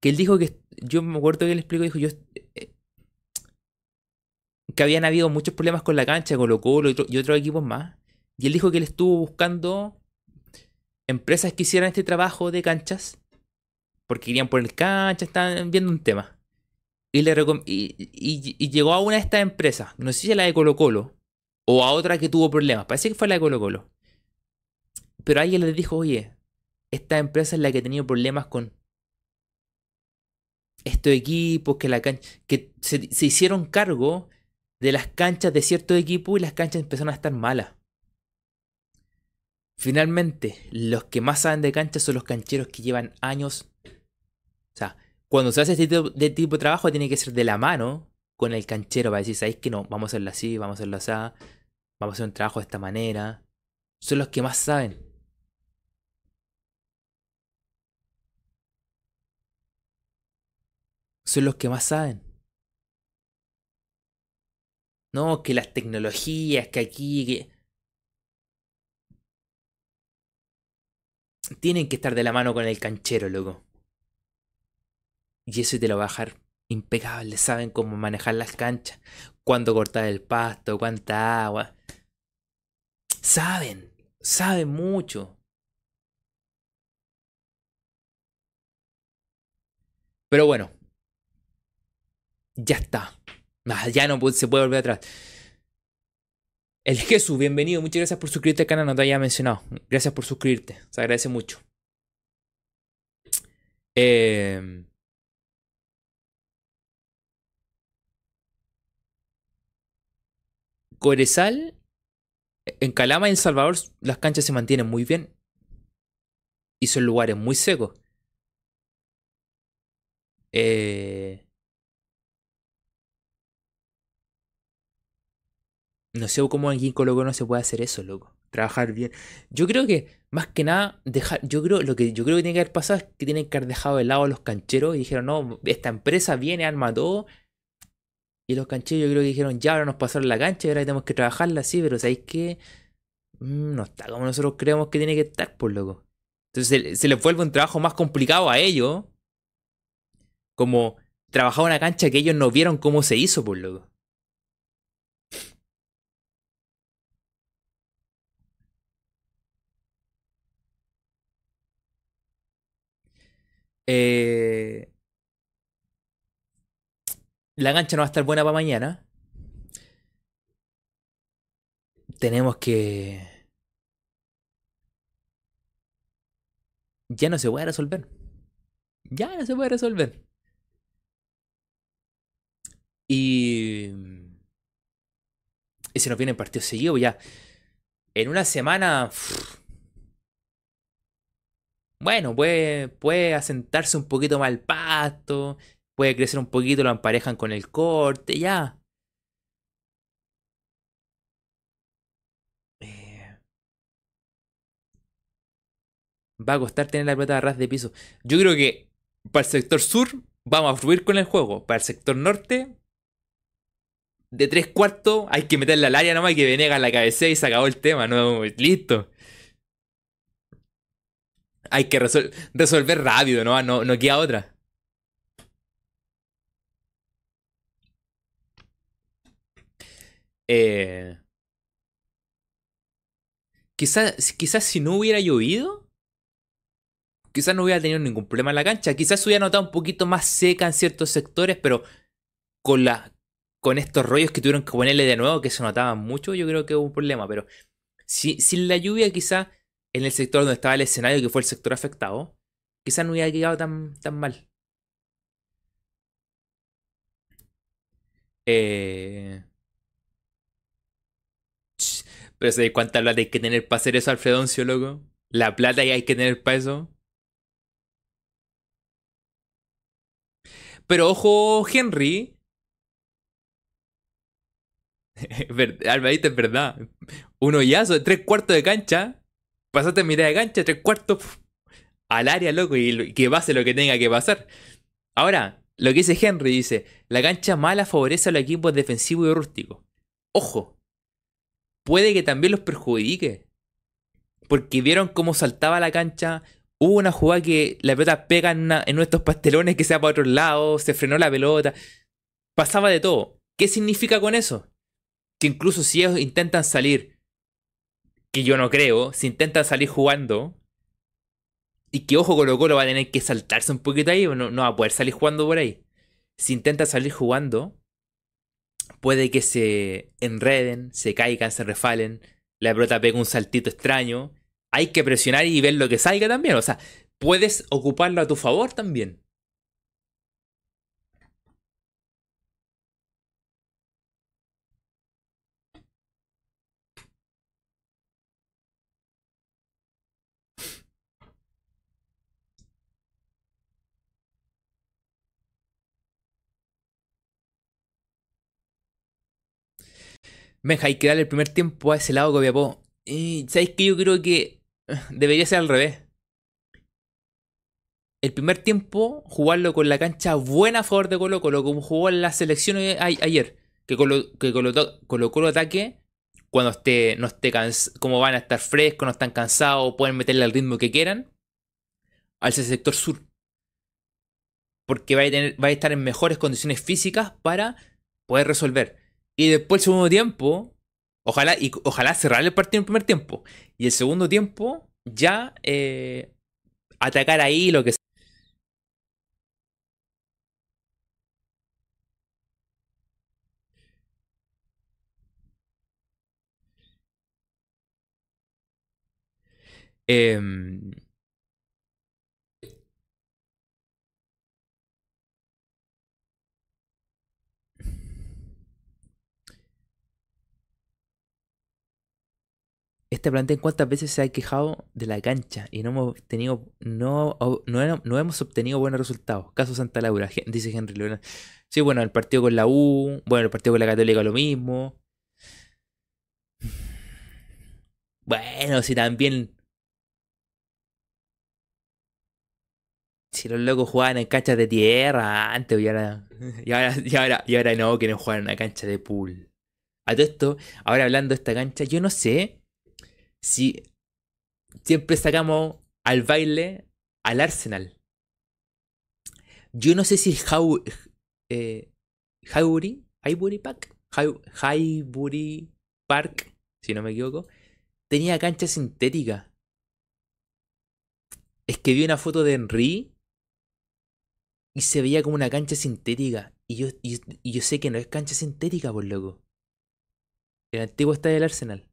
que él dijo que, yo me acuerdo que él explicó, dijo, yo, eh, que habían habido muchos problemas con la cancha, con Colo y, y otros equipos más, y él dijo que él estuvo buscando empresas que hicieran este trabajo de canchas, porque querían poner canchas, estaban viendo un tema. Y, le y, y, llegó a una de estas empresas, no sé si a la de Colo Colo, o a otra que tuvo problemas, parece que fue la de Colo Colo. Pero alguien les dijo, oye, esta empresa es la que ha tenido problemas con estos equipos, que, la que se, se hicieron cargo de las canchas de ciertos equipos y las canchas empezaron a estar malas. Finalmente, los que más saben de canchas son los cancheros que llevan años. O sea, cuando se hace este tipo de, tipo de trabajo, tiene que ser de la mano con el canchero para decir, ¿sabéis que no? Vamos a hacerlo así, vamos a hacerlo así, vamos a hacer un trabajo de esta manera. Son los que más saben. son los que más saben. No, que las tecnologías, que aquí, que... Tienen que estar de la mano con el canchero, loco. Y eso te lo va a dejar impecable. Saben cómo manejar las canchas, cuándo cortar el pasto, cuánta agua. Saben, saben mucho. Pero bueno, ya está. Ya no se puede volver atrás. El (laughs) Jesús, bienvenido. Muchas gracias por suscribirte al canal, no te había mencionado. Gracias por suscribirte. Se agradece mucho. Eh, en Calama y en Salvador las canchas se mantienen muy bien. Y son lugares muy secos. Eh, no sé cómo en Colo no se puede hacer eso, loco. Trabajar bien. Yo creo que, más que nada, dejar. Yo creo lo que yo creo que tiene que haber pasado es que tienen que haber dejado de lado a los cancheros y dijeron, no, esta empresa viene, arma todo y los cancheros yo creo que dijeron, ya ahora nos pasaron la cancha y ahora tenemos que trabajarla así, pero ¿sabéis qué? Mm, no está como nosotros creemos que tiene que estar, por loco. Entonces se, les vuelve un trabajo más complicado a ellos. Como trabajar una cancha que ellos no vieron cómo se hizo, por loco. Eh, la cancha no va a estar buena para mañana. Tenemos que... Ya no se puede resolver. Ya no se puede resolver. Y... Y se nos viene partido seguido ya. En una semana... Bueno, puede, puede asentarse un poquito más el pasto puede crecer un poquito, lo emparejan con el corte, ya. Eh, va a costar tener la pelota de ras de piso. Yo creo que para el sector sur vamos a fluir con el juego. Para el sector norte, de tres cuartos, hay que meterle al área nomás y que Venega la cabecea y se acabó el tema. No, listo. Hay que resolver rápido, ¿no? No, no queda otra. Eh, quizás, quizás si no hubiera llovido, quizás no hubiera tenido ningún problema en la cancha. Quizás se hubiera notado un poquito más seca en ciertos sectores, pero con, la, con estos rollos que tuvieron que ponerle de nuevo, que se notaban mucho, yo creo que hubo un problema. Pero si, sin la lluvia, quizás en el sector donde estaba el escenario, que fue el sector afectado, quizás no hubiera quedado tan, tan mal. Eh, pero ¿sabes cuánta plata hay que tener para hacer eso, Alfredoncio, loco? La plata que hay que tener para eso. Pero ojo, Henry. (laughs) Alvarito, es verdad. Uno ya, tres cuartos de cancha. Pasaste mitad de cancha, tres cuartos al área, loco, y que pase lo que tenga que pasar. Ahora, lo que dice Henry dice: la cancha mala favorece a los equipos defensivos y rústicos. Ojo, puede que también los perjudique. Porque vieron cómo saltaba la cancha. Hubo una jugada que la pelota pega en, nuestros pastelones que se va para otro lado, se frenó la pelota. Pasaba de todo. ¿Qué significa con eso? Que incluso si ellos intentan salir, que yo no creo, si intentan salir jugando, y que ojo Colo Colo va a tener que saltarse un poquito ahí, no, no va a poder salir jugando por ahí. Si intenta salir jugando, puede que se enreden, se caigan, se refalen, la pelota pega un saltito extraño. Hay que presionar y ver lo que salga también. O sea, puedes ocuparlo a tu favor también. Hay que darle el primer tiempo a ese lado Copiapó. Y sabéis que yo creo que debería ser al revés. el primer tiempo jugarlo con la cancha buena a favor de Colo Colo, como jugó en la selección ayer, que Colo que Colo, Colo, ataque cuando no esté cansado, como van a estar frescos, no están cansados, pueden meterle al ritmo que quieran, al sector sur. Porque va va a estar en mejores condiciones físicas para poder resolver. Y después el segundo tiempo, ojalá, y, ojalá cerrar el partido en el primer tiempo. Y el segundo tiempo, ya eh, atacar ahí lo que Em, este plantel cuántas veces se ha quejado de la cancha y no hemos tenido, no, no, hemos obtenido buenos resultados. Caso Santa Laura, dice Henry Leonard. Sí, bueno, el partido con la U, bueno, el partido con la Católica lo mismo. Bueno, si también Si los locos jugaban en canchas de tierra antes, y ahora, (laughs) y ahora, y ahora, no, quieren jugar en una cancha de pool. A todo esto, ahora hablando de esta cancha, yo no sé si siempre sacamos al baile al Arsenal. Yo no sé si How, eh, Highbury, Highbury Park, Highbury Park, si no me equivoco, tenía cancha sintética. Es que vi una foto de Henry y se veía como una cancha sintética. Y yo, y, yo sé que no es cancha sintética, por loco. El antiguo estadio del Arsenal.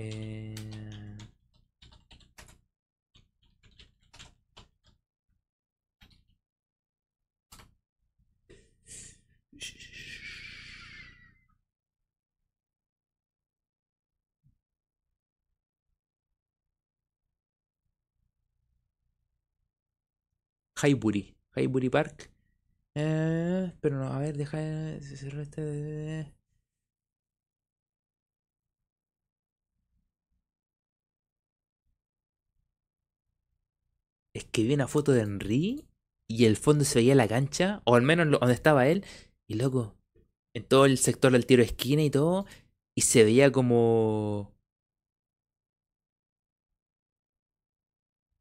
Eh... Highbury. Highbury Park. Eh, pero no, a ver, deja. este. Es que vi una foto de Henry y el fondo se veía la cancha, o al menos donde estaba él, y loco, en todo el sector del tiro de esquina y todo, y se veía como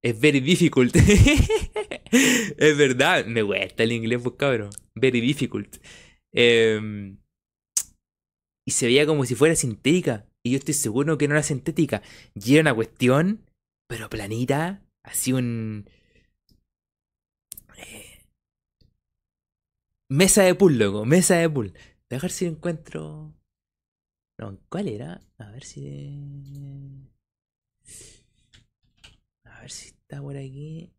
Es very difficult. (laughs) es verdad, me gusta el inglés, pues cabrón. Very difficult. Em, y se veía como si fuera sintética. Y yo estoy seguro que no era sintética. Y era una cuestión, pero planita. Así un. Eh, mesa de pool, loco. Mesa de pool. Dejar si encuentro. No, ¿cuál era? A ver si. A ver si está por aquí.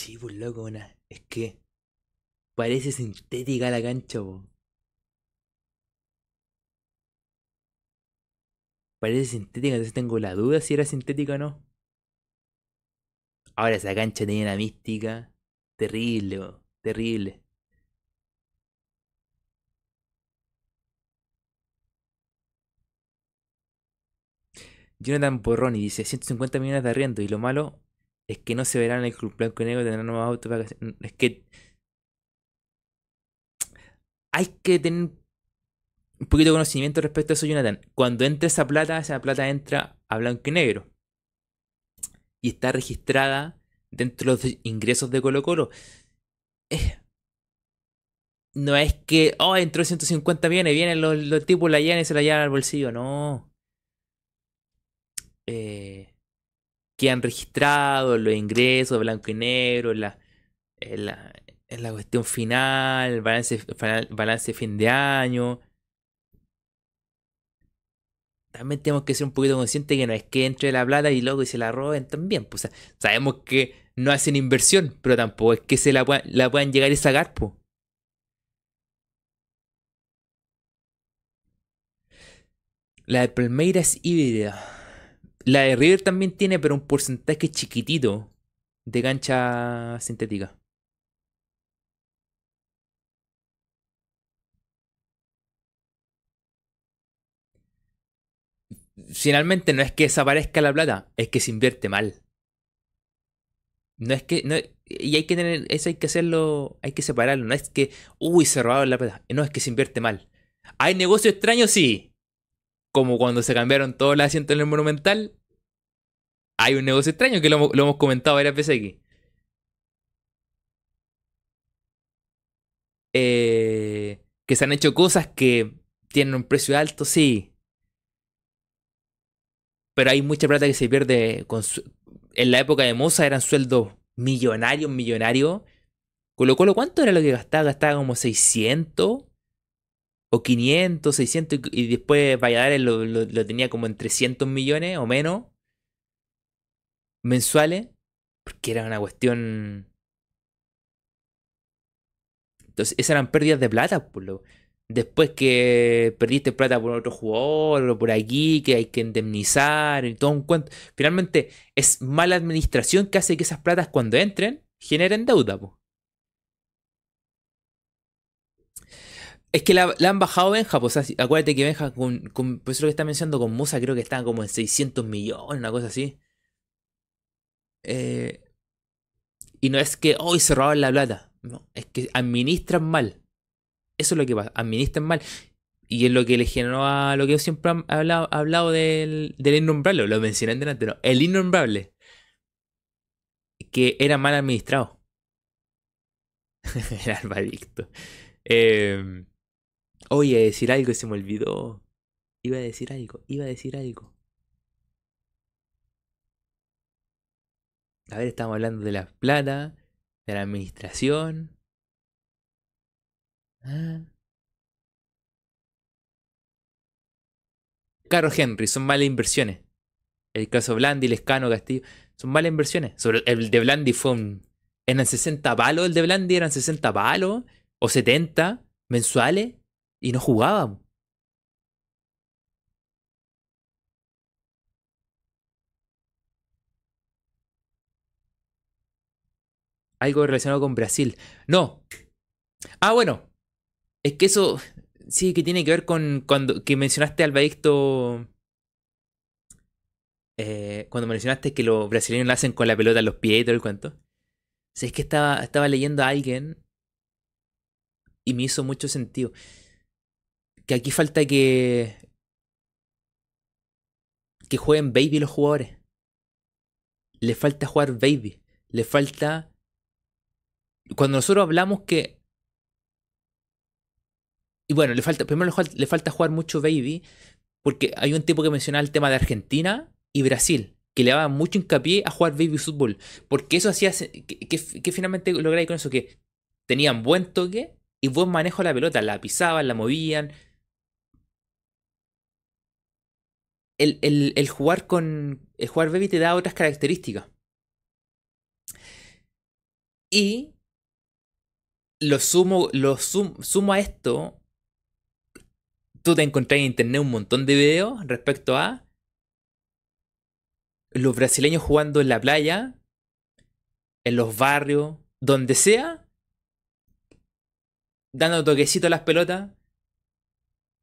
Sí, pues loco, una. Es que parece sintética la cancha, po. Parece sintética, entonces tengo la duda si era sintética o no. Ahora esa cancha tenía una mística terrible, terrible. Jonathan Porroni dice 150 millones de arriendo y lo malo es que no se verán en el club blanco y negro tendrán nuevos autos Es que hay que tener un poquito de conocimiento respecto a eso, Jonathan. Cuando entra esa plata, esa plata entra a blanco y negro. Y está registrada dentro de los ingresos de Colo Colo. no es que, oh, entró 150 millones, vienen los, tipos, la llevan y se la llevan al bolsillo. No. Eh, quedan registrados los ingresos blanco y negro, la, en la, en la cuestión final, balance, balance fin de año también tenemos que ser un poquito conscientes que no es que entre la plata y luego y se la roben también. Pues, sabemos que no hacen inversión, pero tampoco es que se la, la puedan llegar y sacar. La de Palmeiras híbrida. La de River también tiene, pero un porcentaje chiquitito de cancha sintética. Finalmente no es que desaparezca la plata, es que se invierte mal. No es que. No, y hay que tener. Eso hay que hacerlo. Hay que separarlo. No es que. Uy, se robaron la plata. No es que se invierte mal. ¿Hay negocio extraño? Sí. Como cuando se cambiaron todos los asientos en el Monumental. Hay un negocio extraño que lo, hemos comentado varias veces aquí. Eh, que se han hecho cosas que tienen un precio alto, sí. Pero hay mucha plata que se pierde. Con en la época de Moza eran sueldos millonarios, millonarios. Colo Colo, ¿cuánto era lo que gastaba? Gastaba como 600 o 500, 600 y después Valladares lo, lo, tenía como en 300 millones o menos mensuales, porque era una cuestión... Entonces, esas eran pérdidas de plata, por lo... Después que perdiste plata por otro jugador o por aquí, que hay que indemnizar y todo un cuento. Finalmente, es mala administración que hace que esas platas cuando entren generen deuda. Es que la, han bajado Benja, pues acuérdate que Benja, con, con, pues lo que está mencionando con Musa, creo que están como en 600 millones, una cosa así. Eh, y no es que hoy se roban la plata, no, es que administran mal. Eso es lo que pasa, administran mal. Y es lo que le generó a lo que yo siempre he hablado, del, del innombrable, lo mencioné antes, no, el innombrable. Que era mal administrado. (laughs) el albadicto. Eh, oye, decir algo se me olvidó. Iba a decir algo, iba a decir algo. A ver, estamos hablando de la plata, de la administración. Ah. Caro Henry, son malas inversiones. El caso Blandi, Lescano, Castillo, son malas inversiones. Sobre el de Blandi fue un. Eran 60 palos el de Blandi, eran 60 palos o 70 mensuales y no jugábamos. Algo relacionado con Brasil. No. Ah, bueno. Es que eso sí que tiene que ver con cuando que mencionaste al eh, cuando mencionaste que los brasileños lo hacen con la pelota en los pies y todo el cuento. O es que estaba, estaba leyendo a alguien y me hizo mucho sentido. Que aquí falta que. que jueguen baby los jugadores. Le falta jugar baby. Le falta. Cuando nosotros hablamos que y bueno, le falta, primero le falta jugar mucho Baby, porque hay un tipo que mencionaba el tema de Argentina y Brasil, que le daba mucho hincapié a jugar Baby Fútbol, porque eso hacía, que, finalmente lográis con eso, que tenían buen toque y buen manejo de la pelota, la pisaban, la movían. El, el, jugar con. El jugar baby te da otras características. Y lo sumo, lo sumo a esto tú te encontrás en internet un montón de videos respecto a los brasileños jugando en la playa, en los barrios, donde sea, dando toquecito a las pelotas.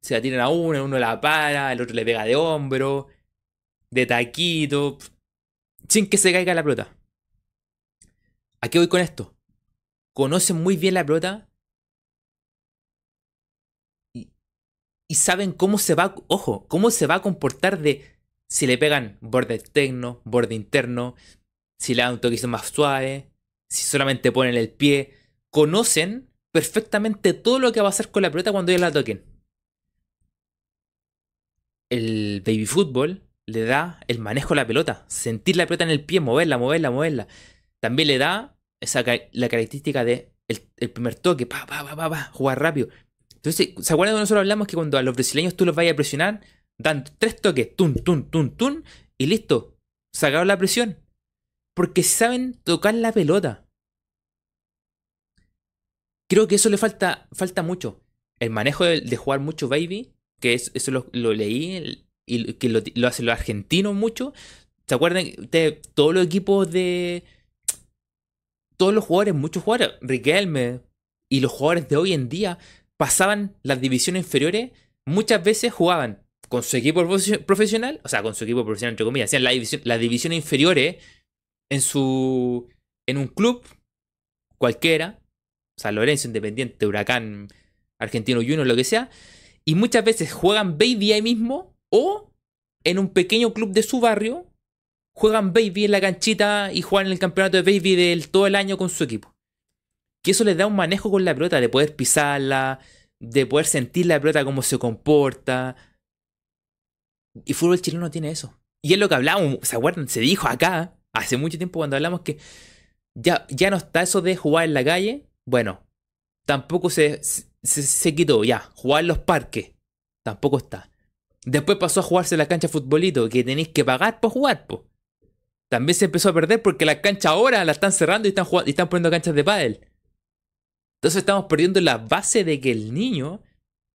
Se la tiran a uno, uno la para, el otro le pega de hombro, de taquito, sin que se caiga la pelota. ¿A qué voy con esto? Conocen muy bien la pelota y saben cómo se va, ojo, cómo se va a comportar de si le pegan borde externo, borde interno, si le dan un toque más suave, si solamente ponen el pie. Conocen perfectamente todo lo que va a hacer con la pelota cuando ellos la toquen. El baby fútbol le da el manejo de la pelota, sentir la pelota en el pie, moverla, moverla, moverla. También le da esa, la característica de el, primer toque, pa, pa, pa, pa, pa, jugar rápido. Entonces, ¿se acuerdan cuando nosotros hablamos que cuando a los brasileños tú los vayas a presionar, dan tres toques, tun, tun, tun, tun, y listo, sacaron la presión? Porque saben tocar la pelota. Creo que eso le falta, falta mucho. El manejo de, jugar mucho baby, que eso lo, leí y que lo, lo hacen los argentinos mucho. ¿Se acuerdan de todos los equipos de. Todos los jugadores, muchos jugadores, Riquelme y los jugadores de hoy en día pasaban las divisiones inferiores, muchas veces jugaban con su equipo profesional, o sea, con su equipo profesional entre comillas, hacían la división, las divisiones inferiores en su en un club cualquiera, San Lorenzo, Independiente, Huracán, Argentino Junior, lo que sea, y muchas veces juegan baby ahí mismo o en un pequeño club de su barrio juegan baby en la canchita y juegan el campeonato de baby del todo el año con su equipo. Que eso les da un manejo con la pelota, de poder pisarla, de poder sentir la pelota cómo se comporta. Y fútbol chileno tiene eso. Y es lo que hablábamos, ¿se acuerdan? Se dijo acá, hace mucho tiempo cuando hablamos que ya, ya no está eso de jugar en la calle. Bueno, tampoco se, se, quitó, ya, jugar en los parques. Tampoco está. Después pasó a jugarse en la cancha de futbolito, que tenéis que pagar por jugar, po. También se empezó a perder porque las canchas ahora la están cerrando y están, y están poniendo canchas de pádel. Entonces estamos perdiendo la base de que el niño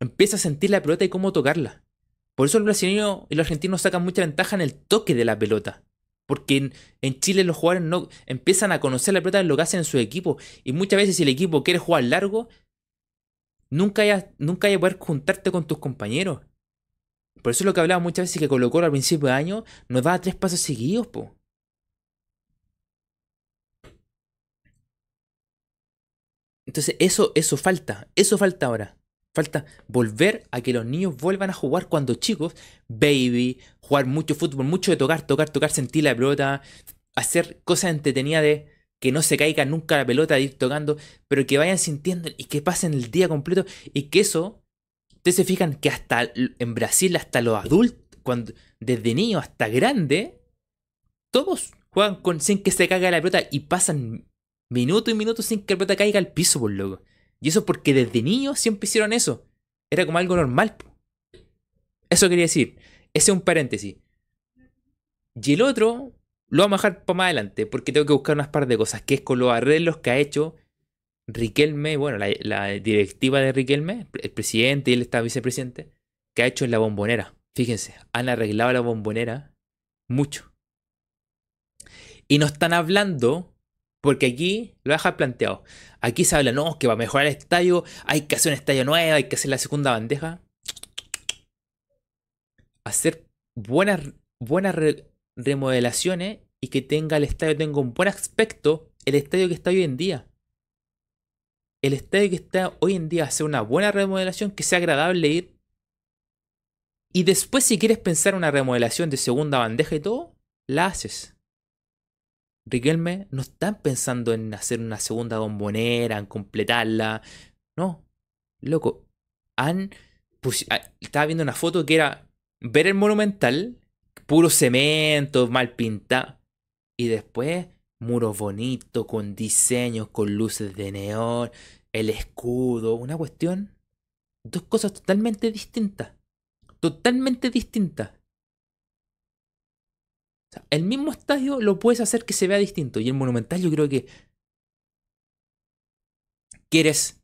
empieza a sentir la pelota y cómo tocarla. Por eso el brasileño y los argentinos sacan mucha ventaja en el toque de la pelota. Porque en, Chile los jugadores no empiezan a conocer la pelota en lo que hacen en su equipo. Y muchas veces si el equipo quiere jugar largo, nunca hay nunca haya poder juntarte con tus compañeros. Por eso es lo que hablaba muchas veces que colocó al principio de año nos da tres pasos seguidos, po. Entonces eso, eso falta, eso falta ahora. Falta volver a que los niños vuelvan a jugar cuando chicos, baby, jugar mucho fútbol, mucho de tocar, tocar, tocar, sentir la pelota, hacer cosas entretenidas de que no se caiga nunca la pelota de ir tocando, pero que vayan sintiendo y que pasen el día completo y que eso, ustedes se fijan que hasta en Brasil, hasta los adultos, cuando, desde niños hasta grande, todos juegan con, sin que se caiga la pelota y pasan Minuto y minuto sin que el pelota caiga al piso, por loco. Y eso porque desde niños siempre hicieron eso. Era como algo normal. Eso quería decir. Ese es un paréntesis. Y el otro lo vamos a dejar para más adelante, porque tengo que buscar unas par de cosas, que es con los arreglos que ha hecho Riquelme, bueno, la, directiva de Riquelme, el presidente y él está vicepresidente, que ha hecho en la bombonera. Fíjense, han arreglado la bombonera mucho. Y no están hablando porque aquí lo deja planteado. Aquí se habla, no, que va a mejorar el estadio hay que hacer un estadio nuevo, hay que hacer la segunda bandeja. Hacer buenas, buenas remodelaciones y que tenga el estadio, tenga un buen aspecto, el estadio que está hoy en día. El estadio que está hoy en día, hacer una buena remodelación que sea agradable ir. Y después, si quieres pensar una remodelación de segunda bandeja y todo, la haces. Riquelme no están pensando en hacer una segunda bombonera, en completarla. No, loco. Han. Ah, estaba viendo una foto que era ver el monumental, puro cemento, mal pintado. Y después, muros bonitos, con diseños, con luces de neón, el escudo, una cuestión. Dos cosas totalmente distintas. Totalmente distintas el mismo estadio lo puedes hacer que se vea distinto. Y el Monumental yo creo que... ¿Quieres,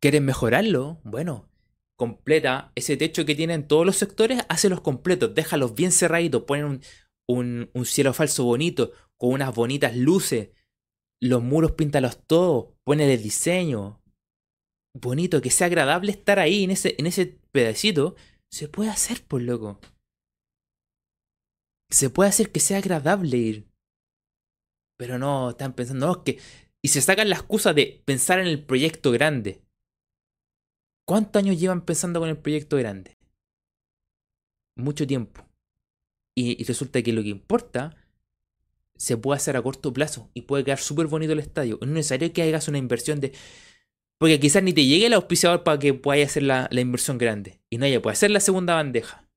¿Quieres mejorarlo? Bueno, completa ese techo que tienen todos los sectores, los completos, déjalos bien cerraditos, ponen un, un, cielo falso bonito, con unas bonitas luces, los muros píntalos todos, ponle el diseño, bonito, que sea agradable estar ahí en ese, en ese pedacito, se puede hacer, por loco se puede hacer que sea agradable ir. Pero no, están pensando, que... Y se sacan la excusa de pensar en el proyecto grande. ¿Cuántos años llevan pensando con el proyecto grande? Mucho tiempo. Y, resulta que lo que importa se puede hacer a corto plazo y puede quedar súper bonito el estadio. No es necesario que hagas una inversión de... Porque quizás ni te llegue el auspiciador para que puedas hacer la, inversión grande. Y no haya puede hacer la segunda bandeja.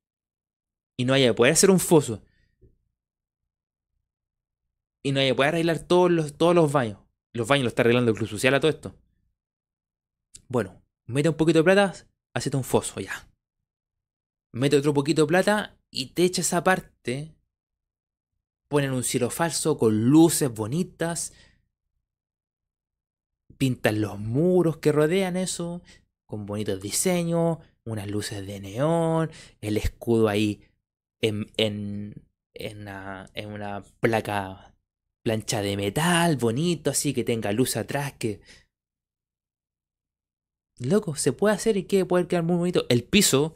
Y no haya poder hacer un foso y no puede arreglar todos los, todos los baños. Los baños lo está arreglando el Club Social a todo esto. Bueno, mete un poquito de plata, hacete un foso ya. Mete otro poquito de plata y te echa esa parte. Ponen un cielo falso con luces bonitas. Pintan los muros que rodean eso con bonitos diseños, unas luces de neón, el escudo ahí en, en, en, una, en una placa plancha de metal, bonito, así que tenga luz atrás, que... Loco, se puede hacer y que puede quedar muy bonito. El piso,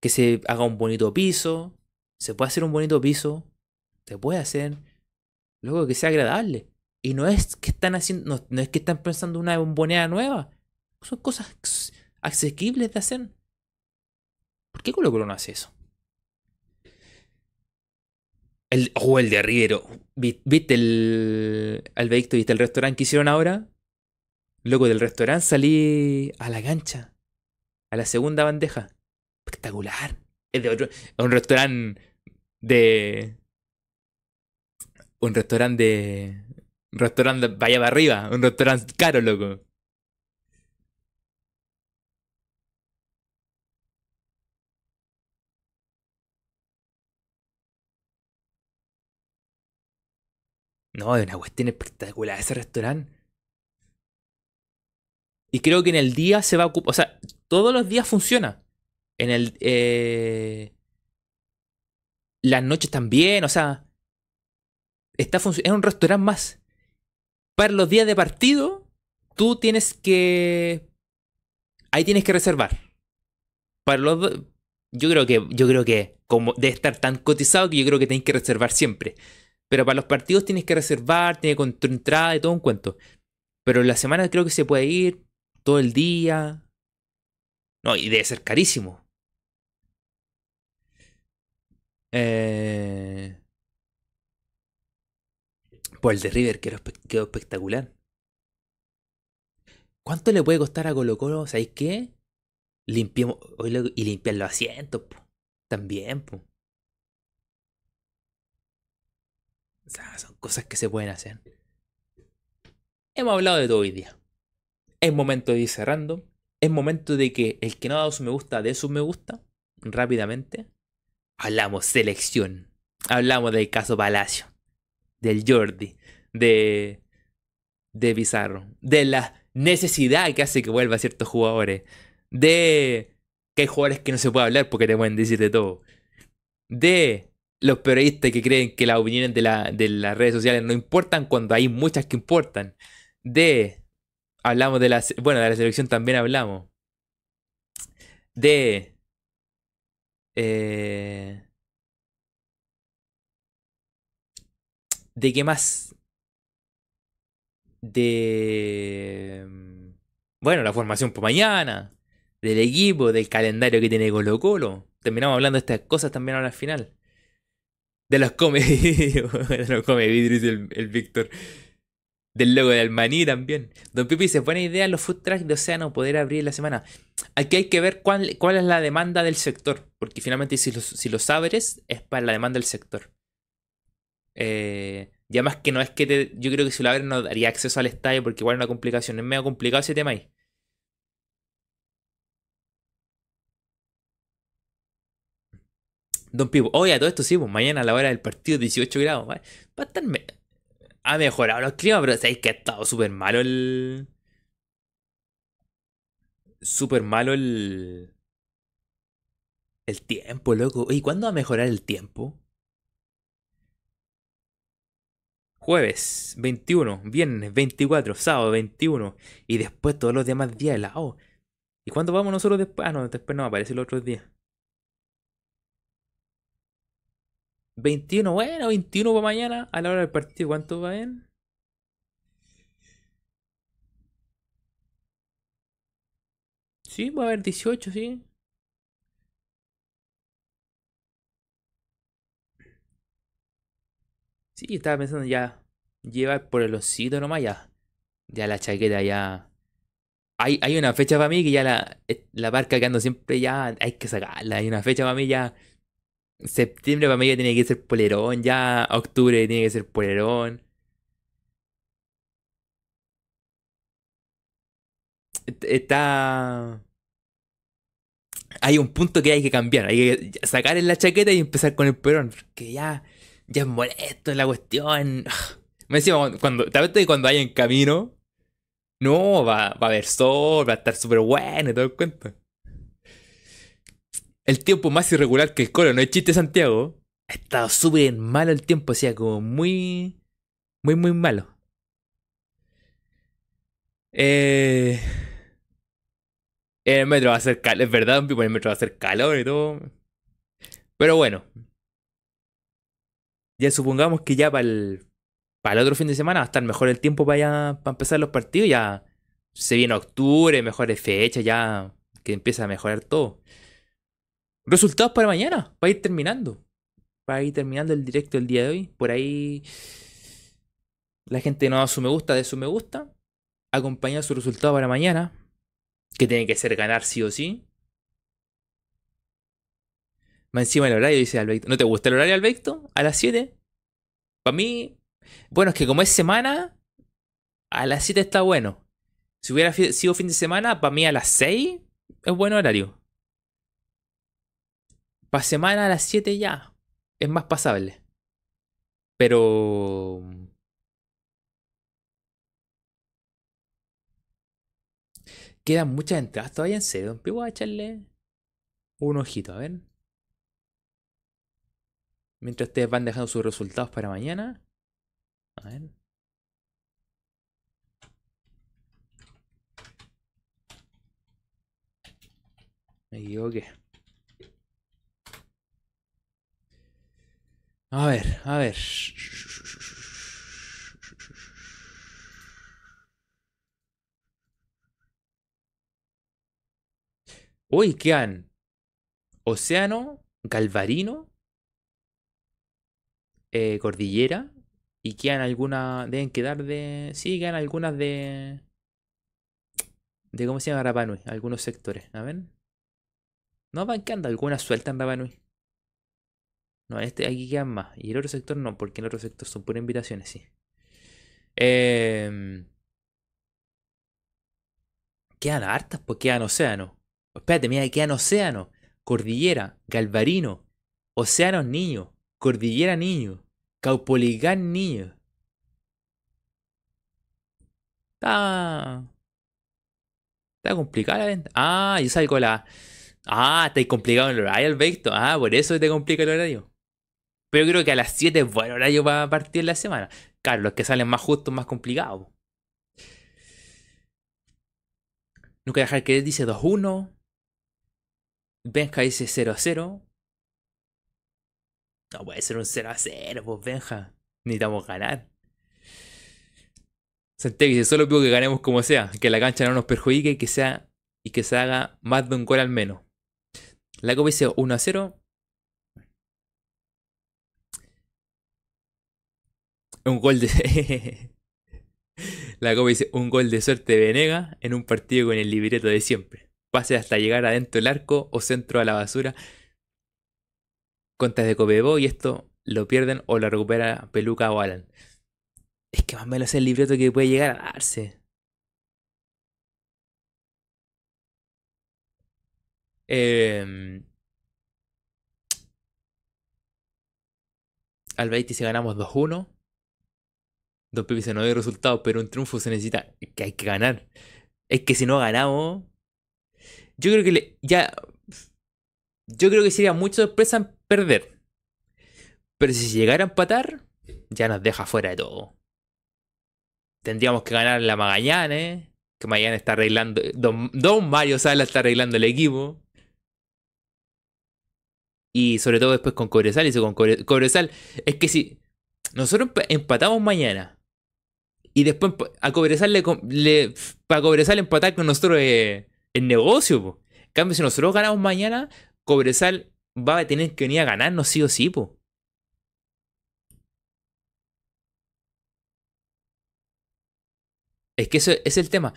que se haga un bonito piso. Se puede hacer un bonito piso. Se puede hacer. Luego que sea agradable. Y no es que están haciendo. No, es que están pensando una bombonera nueva. Son cosas asequibles de hacer. ¿Por qué Colo Colo no hace eso? El, oh, el de Rivero. ¿Viste el. Albeicto, viste el restaurante que hicieron ahora? Loco, del restaurante salí a la cancha. A la segunda bandeja. Espectacular. Es de otro. Un restaurante de. Un restaurante de. Un restaurante vaya para arriba. Un restaurante caro, loco. No, es una cuestión espectacular ese restaurante. Y creo que en el día se va a ocupar. O sea, todos los días funciona. En el. Eh, las noches también, o sea. Está es un restaurante más. Para los días de partido, tú tienes que. Ahí tienes que reservar. Para los. Yo creo que. Yo creo que. Como de estar tan cotizado que yo creo que tienes que reservar siempre. Pero para los partidos tienes que reservar, tiene entrada y todo un cuento. Pero en la semana creo que se puede ir todo el día. No, y debe ser carísimo. Eh... Pues el de River quedó, espectacular. ¿Cuánto le puede costar a Colo Colo? ¿Sabéis qué? Limpiemos y limpiar los asientos. También. Po. O sea, son cosas que se pueden hacer. Hemos hablado de todo hoy día. Es momento de ir cerrando. Es momento de que el que no ha dado su me gusta dé su me gusta. Rápidamente. Hablamos selección. Hablamos del caso Palacio. Del Jordi. De. De Pizarro. De la necesidad que hace que vuelva ciertos jugadores. De. Que hay jugadores que no se puede hablar porque te pueden decir de todo. De los periodistas que creen que las opiniones de, de las redes sociales no importan cuando hay muchas que importan. De. Hablamos de la. Bueno, de la selección también hablamos. De. Eh, ¿De qué más? De. Bueno, la formación por mañana. Del equipo, del calendario que tiene Colo Colo. Terminamos hablando de estas cosas también ahora al final. De los come. (laughs) de los come vidrio, el, el Víctor. Del logo de Almaní también. Don Pipi dice, buena idea los food trucks de Océano poder abrir la semana. Aquí hay que ver cuál, cuál es la demanda del sector. Porque finalmente si los, si los abres es para la demanda del sector. Eh, y además que no es que te, yo creo que si lo abres no daría acceso al estadio porque igual es una complicación. Es medio complicado ese tema ahí. Don Pipo, oye, a todo esto sí, pues mañana a la hora del partido 18 grados. Va, a estar ha mejorado los climas, pero sabéis que ha estado súper malo el. Súper malo el. El tiempo, loco. ¿Y cuándo va a mejorar el tiempo? Jueves 21, viernes 24, sábado 21 y después todos los demás días helados. ¿Y cuándo vamos nosotros después? Ah, no, después no aparece los otros días. 21, bueno, 21 para mañana a la hora del partido. ¿Cuánto va en? Sí, va a haber 18, sí. Sí, estaba pensando ya llevar por el osito nomás ya. Ya la chaqueta ya. Hay, hay una fecha para mí que ya la, eh, la barca que ando siempre ya hay que sacarla. Hay una fecha para mí ya Septiembre para mí ya tiene que ser polerón, ya octubre tiene que ser polerón. Está... Hay un punto que hay que cambiar, hay que sacar en la chaqueta y empezar con el polerón, porque ya, ya es molesto la cuestión. (sighs) Me decía, cuando, cuando hay en camino, no, va, va a haber sol, va a estar súper bueno y todo el cuento. El tiempo más irregular que el Colo, no es chiste Santiago. Ha estado súper malo el tiempo, o sea, como muy, muy, muy malo. Eh, el metro va a ser calor, es verdad, el metro va a hacer calor y todo. Pero bueno. Ya supongamos que ya para el, para el otro fin de semana va a estar mejor el tiempo para, para empezar los partidos. Ya se viene octubre, mejores fechas, ya que empieza a mejorar todo. Resultados para mañana, para ir terminando. Para ir terminando el directo el día de hoy. Por ahí la gente no da su me gusta de su me gusta. Acompañar su resultado para mañana. Que tiene que ser ganar sí o sí. Más encima el horario, dice Alberto. ¿No te gusta el horario, Alberto? ¿A las 7? Para mí. Bueno, es que como es semana, a las 7 está bueno. Si hubiera sido fin de semana, para mí a las 6 es buen horario. Para semana a las 7 ya. Es más pasable. Pero... Quedan muchas entradas todavía en serio. Voy a echarle un ojito, a ver. Mientras ustedes van dejando sus resultados para mañana. A ver. Me equivoqué. A ver, a ver. Uy, quedan Océano, Galvarino, eh, Cordillera y quedan algunas, deben quedar de... Sí, quedan algunas de... De cómo se llama Rapanui, algunos sectores, a ver. No van quedando algunas sueltas en Rapanui. No, este aquí quedan más. Y el otro sector no, porque el otro sector son puras invitaciones, sí. Eh, quedan hartas, pues quedan océano. Espérate, mira, quedan océano, cordillera, galvarino, océano niño, cordillera niño, caupolicán niño. Está. Está complicada la venta. Ah, yo salgo la. Ah, está complicado el horario, Alberto. Ah, por eso te complica el horario. Pero creo que a las 7 es buen horario para partir la semana. Claro, los que salen más justos, más complicados. Nunca dejar que dice 2-1. Benja dice 0-0. No puede ser un 0-0, pues Benja. Necesitamos ganar. Santiago dice, solo pido que ganemos como sea, que la cancha no nos perjudique y que sea y que se haga más de un gol al menos. La copa dice 1 0. Un gol de. (laughs) la copa dice un gol de suerte de Venega en un partido con el libreto de siempre. Pase hasta llegar adentro del arco o centro a la basura. Contas de Copebo y esto lo pierden o lo recupera Peluca o Alan. Es que más o menos es el libreto que puede llegar a darse. Eh, Albaiti si ganamos 2-1. Don Pepe dice no hay resultados, pero un triunfo se necesita. Que hay que ganar. Es que si no ganamos. Yo creo que le, ya. Yo creo que sería mucha sorpresa perder. Pero si llegara a empatar, ya nos deja fuera de todo. Tendríamos que ganar la Magallanes. Que Magallanes está arreglando. Don, Don Mario Sala está arreglando el equipo. Y sobre todo después con Cobresal. Y con Cobresal. Es que si nosotros empatamos mañana. Y después a Cobresal le, para Cobresal empatar con nosotros es, negocio. En cambio, si nosotros ganamos mañana, Cobresal va a tener que venir a ganarnos sí o sí. Po. Es que eso es el tema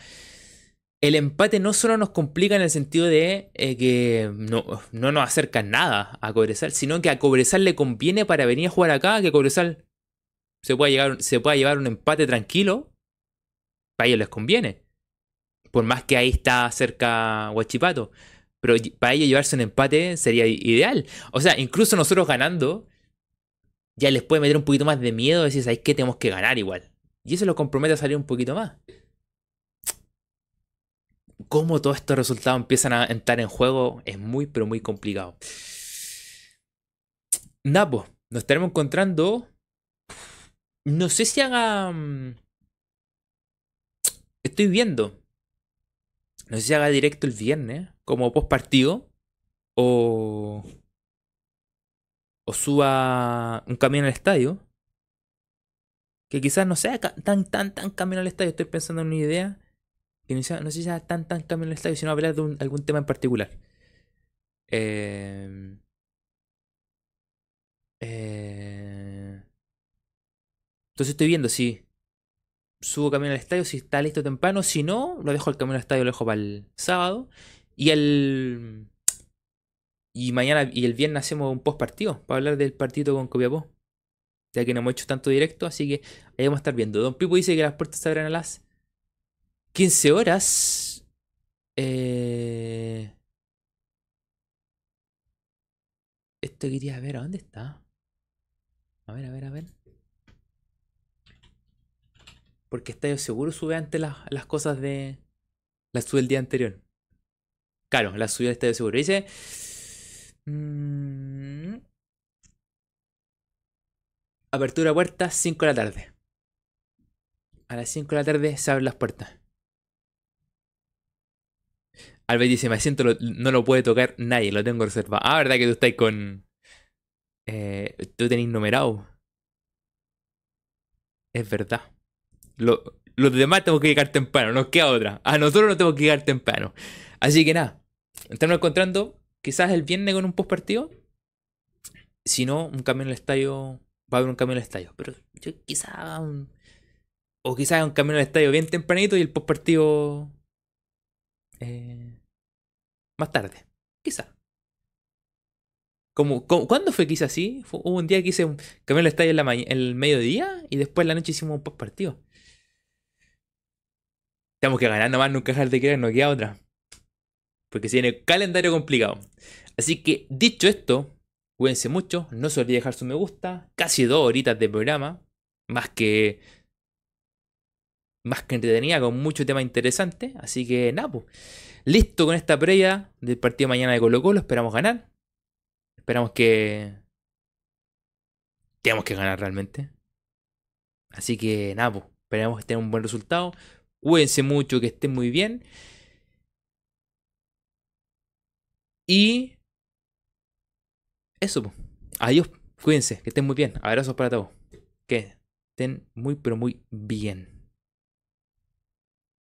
el empate no solo nos complica en el sentido de eh, que no, no, nos acerca nada a Cobresal, sino que a Cobresal le conviene para venir a jugar acá que Cobresal se pueda, llegar, se llevar un empate tranquilo. Para ellos les conviene. Por más que ahí está cerca Huachipato. Pero para ellos llevarse un empate sería ideal. O sea, incluso nosotros ganando, ya les puede meter un poquito más de miedo. Decir, ¿sabes qué? Tenemos que ganar igual. Y eso lo compromete a salir un poquito más cómo todos estos resultados empiezan a entrar en juego es muy, pero muy complicado. Napo, nos estaremos encontrando. No sé si haga. Mm, estoy viendo. No sé si haga directo el viernes, como post partido. O. O suba un camión al estadio. Que quizás no sea tan, tan, tan camino al estadio. Estoy pensando en una idea. Que no, sé si sea tan, tan camino al estadio, sino hablar de algún tema en particular. Eh, eh, entonces estoy viendo si subo camino al estadio, si está listo temprano. Si no, lo dejo el camino al estadio, lo dejo para el sábado. Y el. Y mañana y el viernes hacemos un post partido para hablar del partido con Copiapó. Ya que no hemos hecho tanto directo, así que ahí vamos a estar viendo. Don Pipo dice que las puertas se abren a las 15 horas. Eh... Esto quería ver, ¿a dónde está? A ver, a ver, a ver. Porque Estadio Seguro sube antes las, cosas de. Las sube el día anterior. Claro, la subió el Estadio Seguro. Dice. Mm, apertura puerta, 5 de la tarde. A las 5 de la tarde se abren las puertas. Albert dice, me siento, no lo puede tocar nadie, lo tengo reservado. Ah, ¿verdad que tú estás con... Eh, tú tenés numerado. Es verdad. Lo, los demás tengo que llegar temprano, nos queda otra. A nosotros no tengo que llegar temprano. Así que nada, estamos encontrando quizás el viernes con un post partido. Si no, un cambio en el estadio. Va a haber un cambio en el estadio. Pero yo quizás O quizás un cambio en el estadio bien tempranito y el post partido. Eh, más tarde. Quizás. Como, ¿Cuándo fue que hice así? hubo un día que hice un cambio el estadio en, la el mediodía y después en la noche hicimos un post partido. Tenemos que ganar nomás, nunca dejar de querer, no queda otra. Porque se viene calendario complicado. Así que, dicho esto, cuídense mucho, no se olviden dejar su me gusta. Casi dos horitas de programa. Más que. Más que entretenida, con mucho tema interesante. Así que nada, pues. Listo con esta previa del partido mañana de Colo Colo. Esperamos ganar. Esperamos que. Tenemos que ganar realmente. Así que nada, pues. Esperamos tenga un buen resultado. Cuídense mucho, que estén muy bien. Y. Eso. Adiós. Cuídense, que estén muy bien. Abrazos para todos. Que estén muy, pero muy bien.